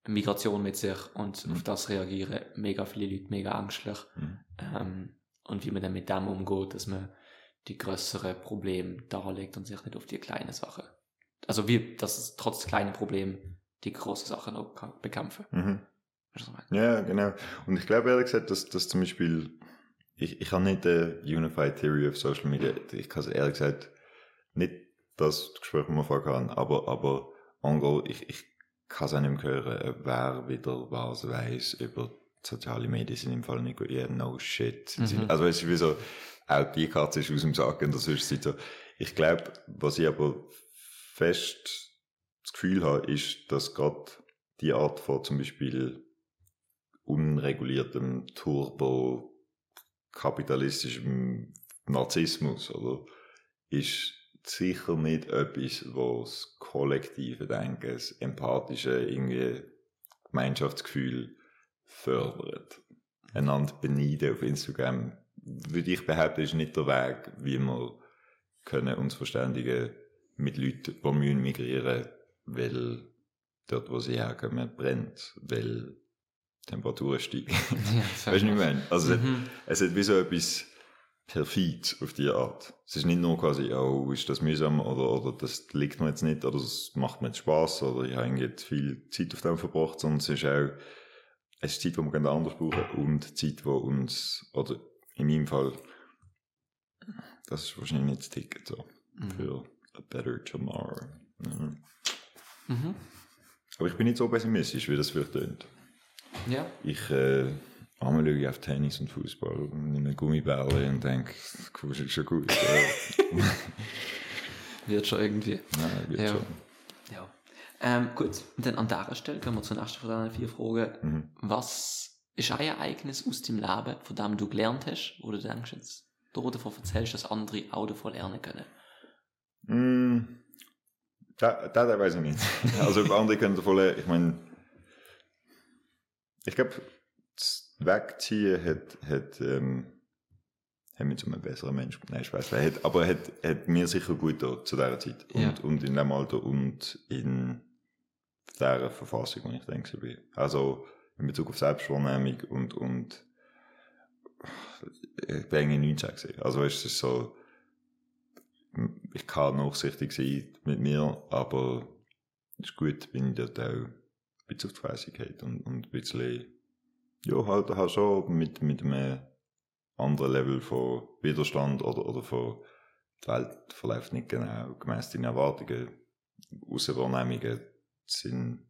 Migration mit sich und Mhm. auf das reagieren mega viele Leute mega ängstlich. Mhm. Ähm, und wie man dann mit dem umgeht, dass man die größeren Probleme darlegt und sich nicht auf die kleinen Sachen. Also wie, dass es trotz kleinen Problemen die großen Sachen auch bekämpfen. Mhm. Ja, genau. Und ich glaube ehrlich gesagt, dass, dass zum Beispiel, ich, ich habe nicht eine Unified Theory of Social Media, ich kann es ehrlich gesagt nicht das Gespräch, das wir vorher hatten, aber, aber Ango, ich, ich kann es auch nicht mehr hören, wer wieder was weiß über soziale Medien, sind im Fall nicht gut, yeah, no shit. Mhm. Also es ist wie so, auch die Katze ist aus dem Sack und das ist so. Ich glaube, was ich aber fest das Gefühl habe, ist, dass gerade die Art von zum Beispiel unreguliertem Turbo kapitalistischem Narzissmus oder ist sicher nicht etwas, was das kollektive Denken, das empathische irgendwie Gemeinschaftsgefühl fördert. Einander beneiden auf Instagram, würde ich behaupten, ist nicht der Weg, wie wir können uns verständigen mit Leuten, die müssen migrieren weil dort, wo sie herkommen, brennt, weil die Temperaturen steigen. Ja, Weißt du, was ich meine? Also, Mhm. es hat wie so etwas perfid auf die Art. Es ist nicht nur quasi, oh, ist das mühsam oder, oder das liegt mir jetzt nicht oder es macht mir jetzt Spass oder ich habe jetzt viel Zeit auf dem verbracht, sondern es ist auch, es ist Zeit, die wir anders brauchen und Zeit, die uns, oder in meinem Fall, das ist wahrscheinlich nicht das Ticket so, für a better tomorrow. Mhm. Mhm. Aber ich bin nicht so pessimistisch, wie das vielleicht klingt. Ja. Ich äh, einmal schaue ich auf Tennis und Fußball und nehme Gummibälle und denke, das ist schon gut. Wird schon irgendwie. Nein, wird Ja. schon. Ja. Ähm, gut, und dann an dieser Stelle kommen wir zur nächsten von deinen vier Fragen. Mhm. Was ist ein Ereignis aus deinem Leben, von dem du gelernt hast, wo du denkst, jetzt du davon erzählst, dass andere auch davon lernen können? Mm, das, das weiß ich nicht. Also andere können lernen. Ich meine, ich glaube, das Wegziehen hat, hat, ähm, hat mich zu einem besseren Mensch, nein, ich weiß hat, aber hat, hat mir sicher gut getan zu dieser Zeit. Und, Ja. und in dem Alter und in dieser Verfassung, wo ich denke, bin. Also in Bezug auf Selbstwahrnehmung und, und ich bin eigentlich 19 gewesen. Also es ist so, ich kann nachsichtig sein mit mir, aber es ist gut, wenn ich dort auch ein bisschen auf die Fresse geht und, und ein bisschen, ja, halt, halt schon mit, mit einem anderen Level von Widerstand oder, oder von, die Welt verläuft nicht genau gemäss deinen Erwartungen, Auswahrnehmungen sind,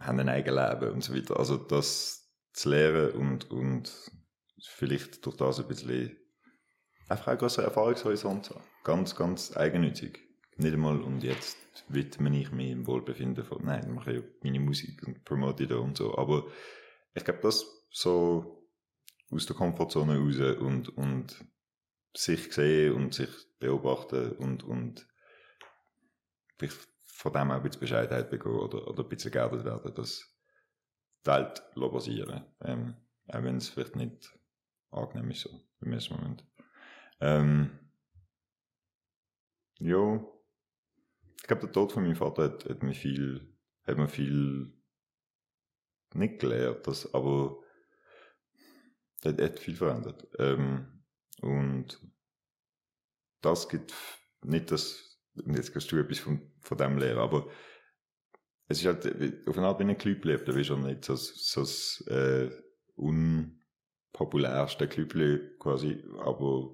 haben ein eigenes Leben und so weiter. Also das zu lernen und, und vielleicht durch das ein bisschen einfach einen größeren Erfahrungshorizont zu haben. Ganz, ganz eigennützig. Nicht einmal, und jetzt widme ich mich im Wohlbefinden von, nein, ich mache ja meine Musik und promote da und so. Aber ich glaube, das so aus der Komfortzone raus und, und sich sehen und sich beobachten und, und vielleicht von dem auch ein bisschen Bescheidenheit bekommen oder, oder ein bisschen geerdet werden, dass die Welt basieren ähm, Auch wenn es vielleicht nicht angenehm ist, so im ersten Moment. Ähm, ja, ich glaube, der Tod von meinem Vater hat, hat mir viel, hat mir viel nicht gelehrt, das, aber hat, hat viel verändert. Ähm, und das gibt nicht das, und jetzt kannst du etwas von, von dem lernen, aber es ist halt, auf eine Art, ein Club lebt, dann bist du nicht so, so das äh, unpopulärste Club quasi, aber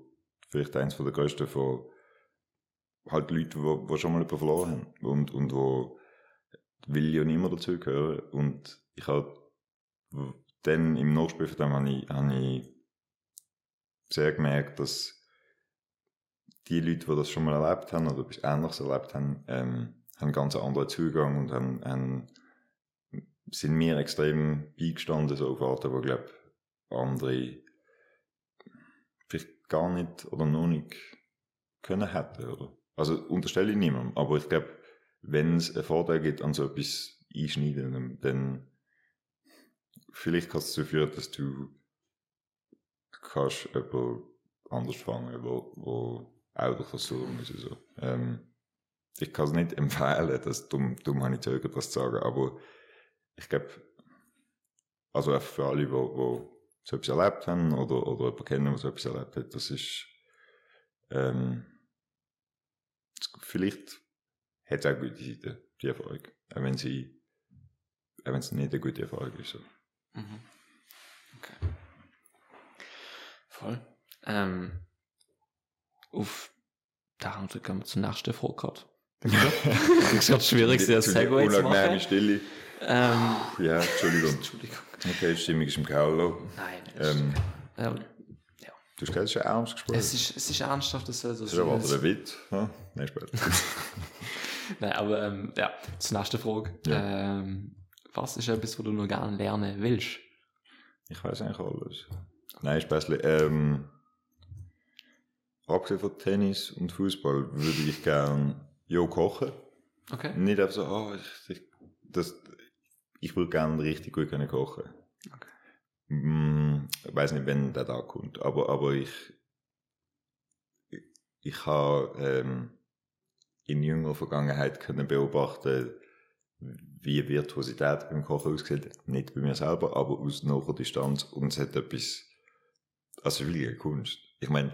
vielleicht eins von der größten von halt Leuten, die, die schon mal jemanden verloren haben und, und wo will ja mehr dazugehören und ich habe dann im Nachspiel von dem habe ich, habe ich sehr gemerkt, dass die Leute, die das schon mal erlebt haben oder etwas Ähnliches erlebt haben, ähm, haben einen ganz anderen Zugang und haben, haben, sind mir extrem beigestanden, so auf Arten, wo, glaube andere vielleicht gar nicht oder noch nicht können hätten, oder? Also, unterstelle ich niemandem, aber ich glaube, wenn es einen Vorteil gibt an so etwas Einschneidendem, dann vielleicht kann es dazu führen, dass du kannst jemand anders fangen, wo, wo auch durch das durch muss. So. Ähm, ich kann es nicht empfehlen, das dumm, dumm habe ich zögert, das zu sagen, aber ich glaube, also auch für alle, die, die so etwas erlebt haben oder, oder jemanden kennen, der so etwas erlebt hat. Das ist, ähm, vielleicht hat es auch gute Seiten, die Erfahrung. Auch wenn sie, auch wenn es nicht eine gute Erfahrung ist. So. Mhm. Okay. Voll. Ähm, auf daran gehen wir zur nächsten Frage gerade. Das ist gerade schwierig, sehr Segway zu machen. Stille. Ähm, Ja, Entschuldigung. Entschuldigung. Okay, Stimmung ist im Kaulo. Nein. Ähm, ähm, du hast gesagt, es ist ein ernst gesprochen. es, ist, es ist ernsthaft, das soll so Das ist aber sein. der Witz. Ja? Nein, Spaß. Nein, aber ähm, ja, zur nächsten Frage. Ja. Ähm, was ist etwas, was du noch gerne lernen willst? Ich weiß eigentlich alles. Nein, Spaß. Ähm, abgesehen von Tennis und Fußball würde ich gerne ja, kochen. Okay. Nicht einfach so, oh, ich, ich, das, ich würde gerne richtig gut können kochen. Okay. Mm, ich weiß nicht, wenn der Tag kommt, aber, aber ich, ich, ich habe ähm, in jüngerer Vergangenheit können beobachten, wie Virtuosität beim Kochen aussieht. Nicht bei mir selber, aber aus naher Distanz. Und es hat etwas, also wirklich Kunst. Ich meine,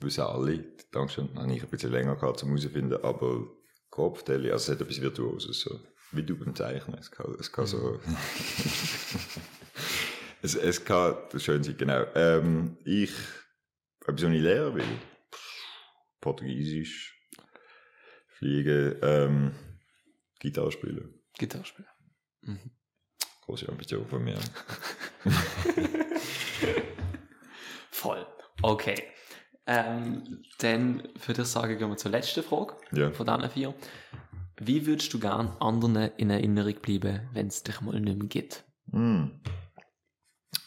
wissen alle, Dankeschön, habe ich ein bisschen länger gehabt zum herausfinden, aber Kopfteile, also es hat etwas Virtuoses, so. Wie du beim Zeichnen, es kann, es kann so... es, es kann schön sein, genau. Ähm, ich, ob ich lernen will, Portugiesisch, Fliegen, ähm, Gitarre spielen. Gitarre Mhm. Große Ambition von mir. Voll. Okay. Ähm, dann würde ich sagen, gehen wir zur letzten Frage Ja. von diesen vier. Wie würdest du gern anderen in Erinnerung bleiben, wenn es dich mal nicht mehr gibt? Hm.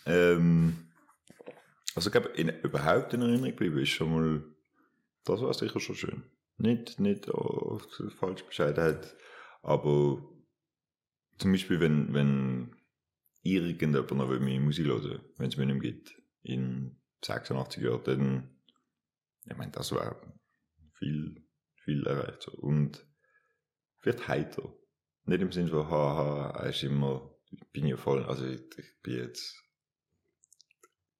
Ähm, also ich glaube, in, überhaupt in Erinnerung bleiben ist schon mal, das war sicher schon schön. Nicht, nicht oh, falsch Bescheidenheit, aber zum Beispiel, wenn, wenn irgendjemand noch meine Musik hören wenn es mir nicht mehr gibt, in 86 Jahren, dann, ich meine, das war viel, viel erreicht. Und vielleicht heiter. Nicht im Sinne von, haha, er ist immer, ich bin ja voll, also ich, ich bin jetzt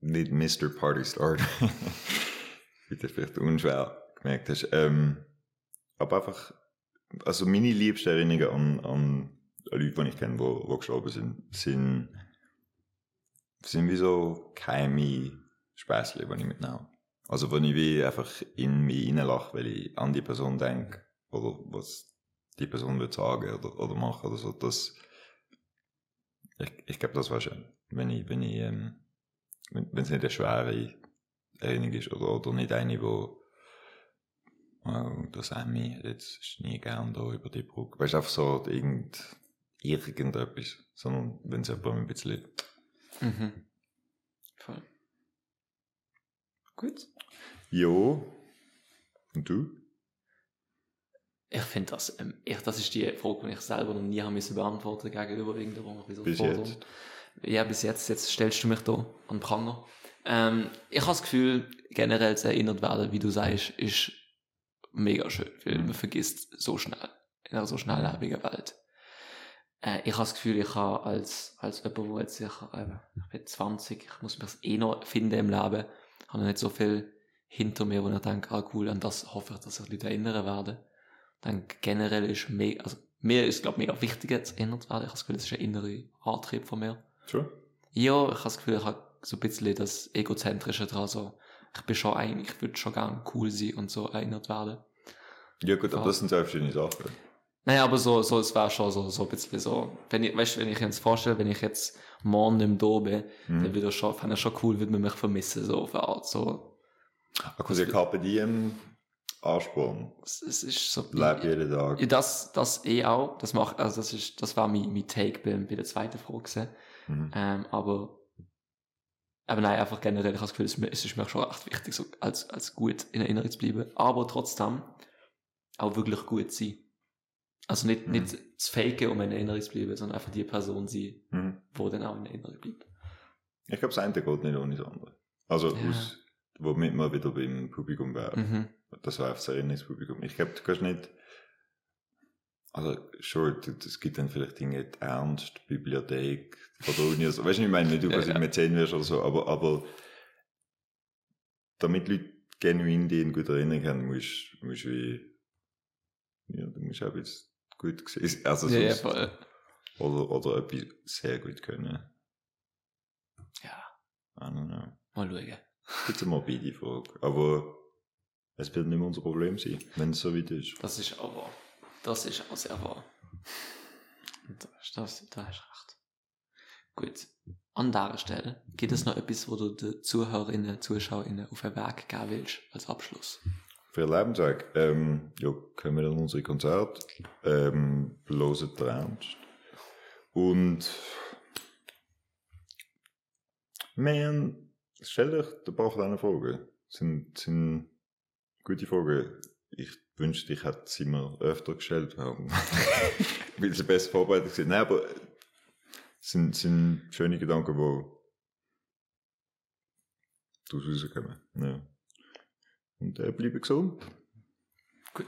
nicht Mr. Party Starter. Wie du vielleicht unschwer gemerkt hast. Ähm, aber einfach, also meine liebsten Erinnerungen an, an Leute, die ich kenne, die, die gestorben sind, sind, sind wie so geheime Späßchen, die ich mitnehme. Also, wenn ich wie einfach in mich reinlache, weil ich an die Person denke, oder was die Person wird sagen oder, oder machen oder so, das, ich, ich glaube, das war schön, wenn ich, wenn ich, ähm, wenn es nicht eine schwere Erinnerung ist oder, oder nicht eine, wo, oh, der Sammy, jetzt ist nie gern da über die Brücke. Weißt du, einfach so irgend, irgendetwas, sondern wenn es jemand ein bisschen, Mhm. Voll. Gut. jo, und du? Ich finde das, ähm, ich, das ist die Frage, die ich selber noch nie haben müssen beantworten gegenüber so Bis jetzt? Ja, bis jetzt. Jetzt stellst du mich da an Pranger. Ähm, ich habe das Gefühl, generell zu erinnert werden, wie du sagst, ist mega schön, weil man vergisst so schnell, in einer so schnelllebigen Welt. Äh, ich habe das Gefühl, ich habe als, als jemand, der jetzt sicher, eben, ich bin 20, ich muss mich eh noch finden im Leben, habe noch nicht so viel hinter mir, wo ich denke, ah cool, an das hoffe ich, dass sich Leute erinnern werden. Dann generell ist mir, also mir ist glaube mega wichtig jetzt erinnert werden. Ich habe das Gefühl, das ist ein innerer Antrieb von mir. Schon? Ja, ich habe das Gefühl, ich habe so ein bisschen das Egozentrische dran, so, ich bin schon ein, ich würde schon gerne cool sein und so erinnert werden. Ja gut, aber das sind zwei verschiedene Sachen. Naja, aber so, so, es wäre schon so, so ein bisschen so, wenn ich, weißt wenn ich mir jetzt vorstelle, wenn ich jetzt morgen nicht mehr da bin, Mhm. dann würde ich schon, fände ich schon cool, würde man mich vermissen, so auf eine Art, so, Ah, quasi Carpe Diem Ansporn. es, es ist so, Bleib jeden Tag. Ja, das, das eh auch, das macht, also das ist, das war mein, mein Take bei, bei der zweiten Frage gewesen. Mhm. Ähm, aber, aber nein, einfach generell, ich habe das Gefühl, es ist mir- es ist mir schon echt wichtig, so als, als gut in Erinnerung zu bleiben. Aber trotzdem auch wirklich gut sein. Also nicht, Mhm. nicht zu faken, um in Erinnerung zu bleiben, sondern einfach die Person sein, Mhm. wo dann auch in Erinnerung bleibt. Ich glaube, das eine geht nicht ohne das andere. Also, Ja. aus, womit wir wieder beim Publikum wären. Mhm. Das war das Erinnerungspublikum. Ich glaube, du kannst nicht Also, schon, es gibt dann vielleicht Dinge, die Ernst, Bibliothek von der Uni. Also, weißt du, ich meine, nicht du quasi Ja, ja. Mäzen wirst oder so, aber, aber damit Leute genuin die in gut Erinnerung haben, musst du wie, ja, du musst auch jetzt gut gesehen, also Ja, ja, sonst, voll. oder, oder etwas sehr gut können. Ja, I don't know. mal schauen. Jetzt eine morbide Frage. Aber es wird nicht mehr unser Problem sein, wenn es so weit ist. Das ist auch wahr. Das ist auch sehr wahr. Und Das, das, da hast du recht. Gut. An dieser Stelle gibt es noch etwas, wo du den Zuhörerinnen, Zuschauerinnen auf den Weg geben willst, als Abschluss. Für Lebensweg, ähm, ja, kommen wir an unsere Konzerte, ähm, den Ernst. Und, man, stell dich ein paar diesen Fragen. Sind, sind gute Fragen. Ich wünschte, ich hätte sie mir öfter gestellt, ähm, weil sie besser vorbereitet sind. Nein, aber es sind, sind schöne Gedanken, die daraus rauskommen. Ja. Und äh, bleibe gesund. Gut.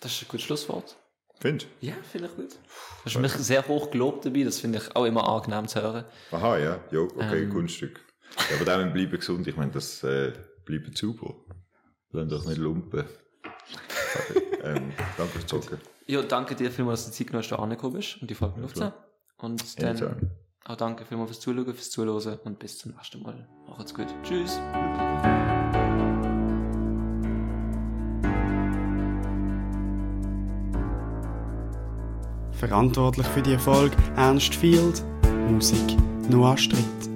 Das ist ein gutes Schlusswort. Findest Ja, finde ich gut. Du hast mich sehr hoch gelobt dabei, das finde ich auch immer angenehm zu hören. Aha, ja. Ja, okay, Ähm. Kunststück. Ja, aber dann bleiben gesund. Ich meine, das äh, bleibt super. Lass doch nicht lumpen. Ähm, danke fürs Zocken. Ja, danke dir vielmals, dass du die Zeit genommen hast, da angekommen bist und die Folge aufzunehmen. Und dann auch danke vielmals fürs Zuschauen, fürs Zuhören und bis zum nächsten Mal. Macht's gut. Tschüss. Verantwortlich für die Erfolg Ernst Field, Musik Noah Stritt.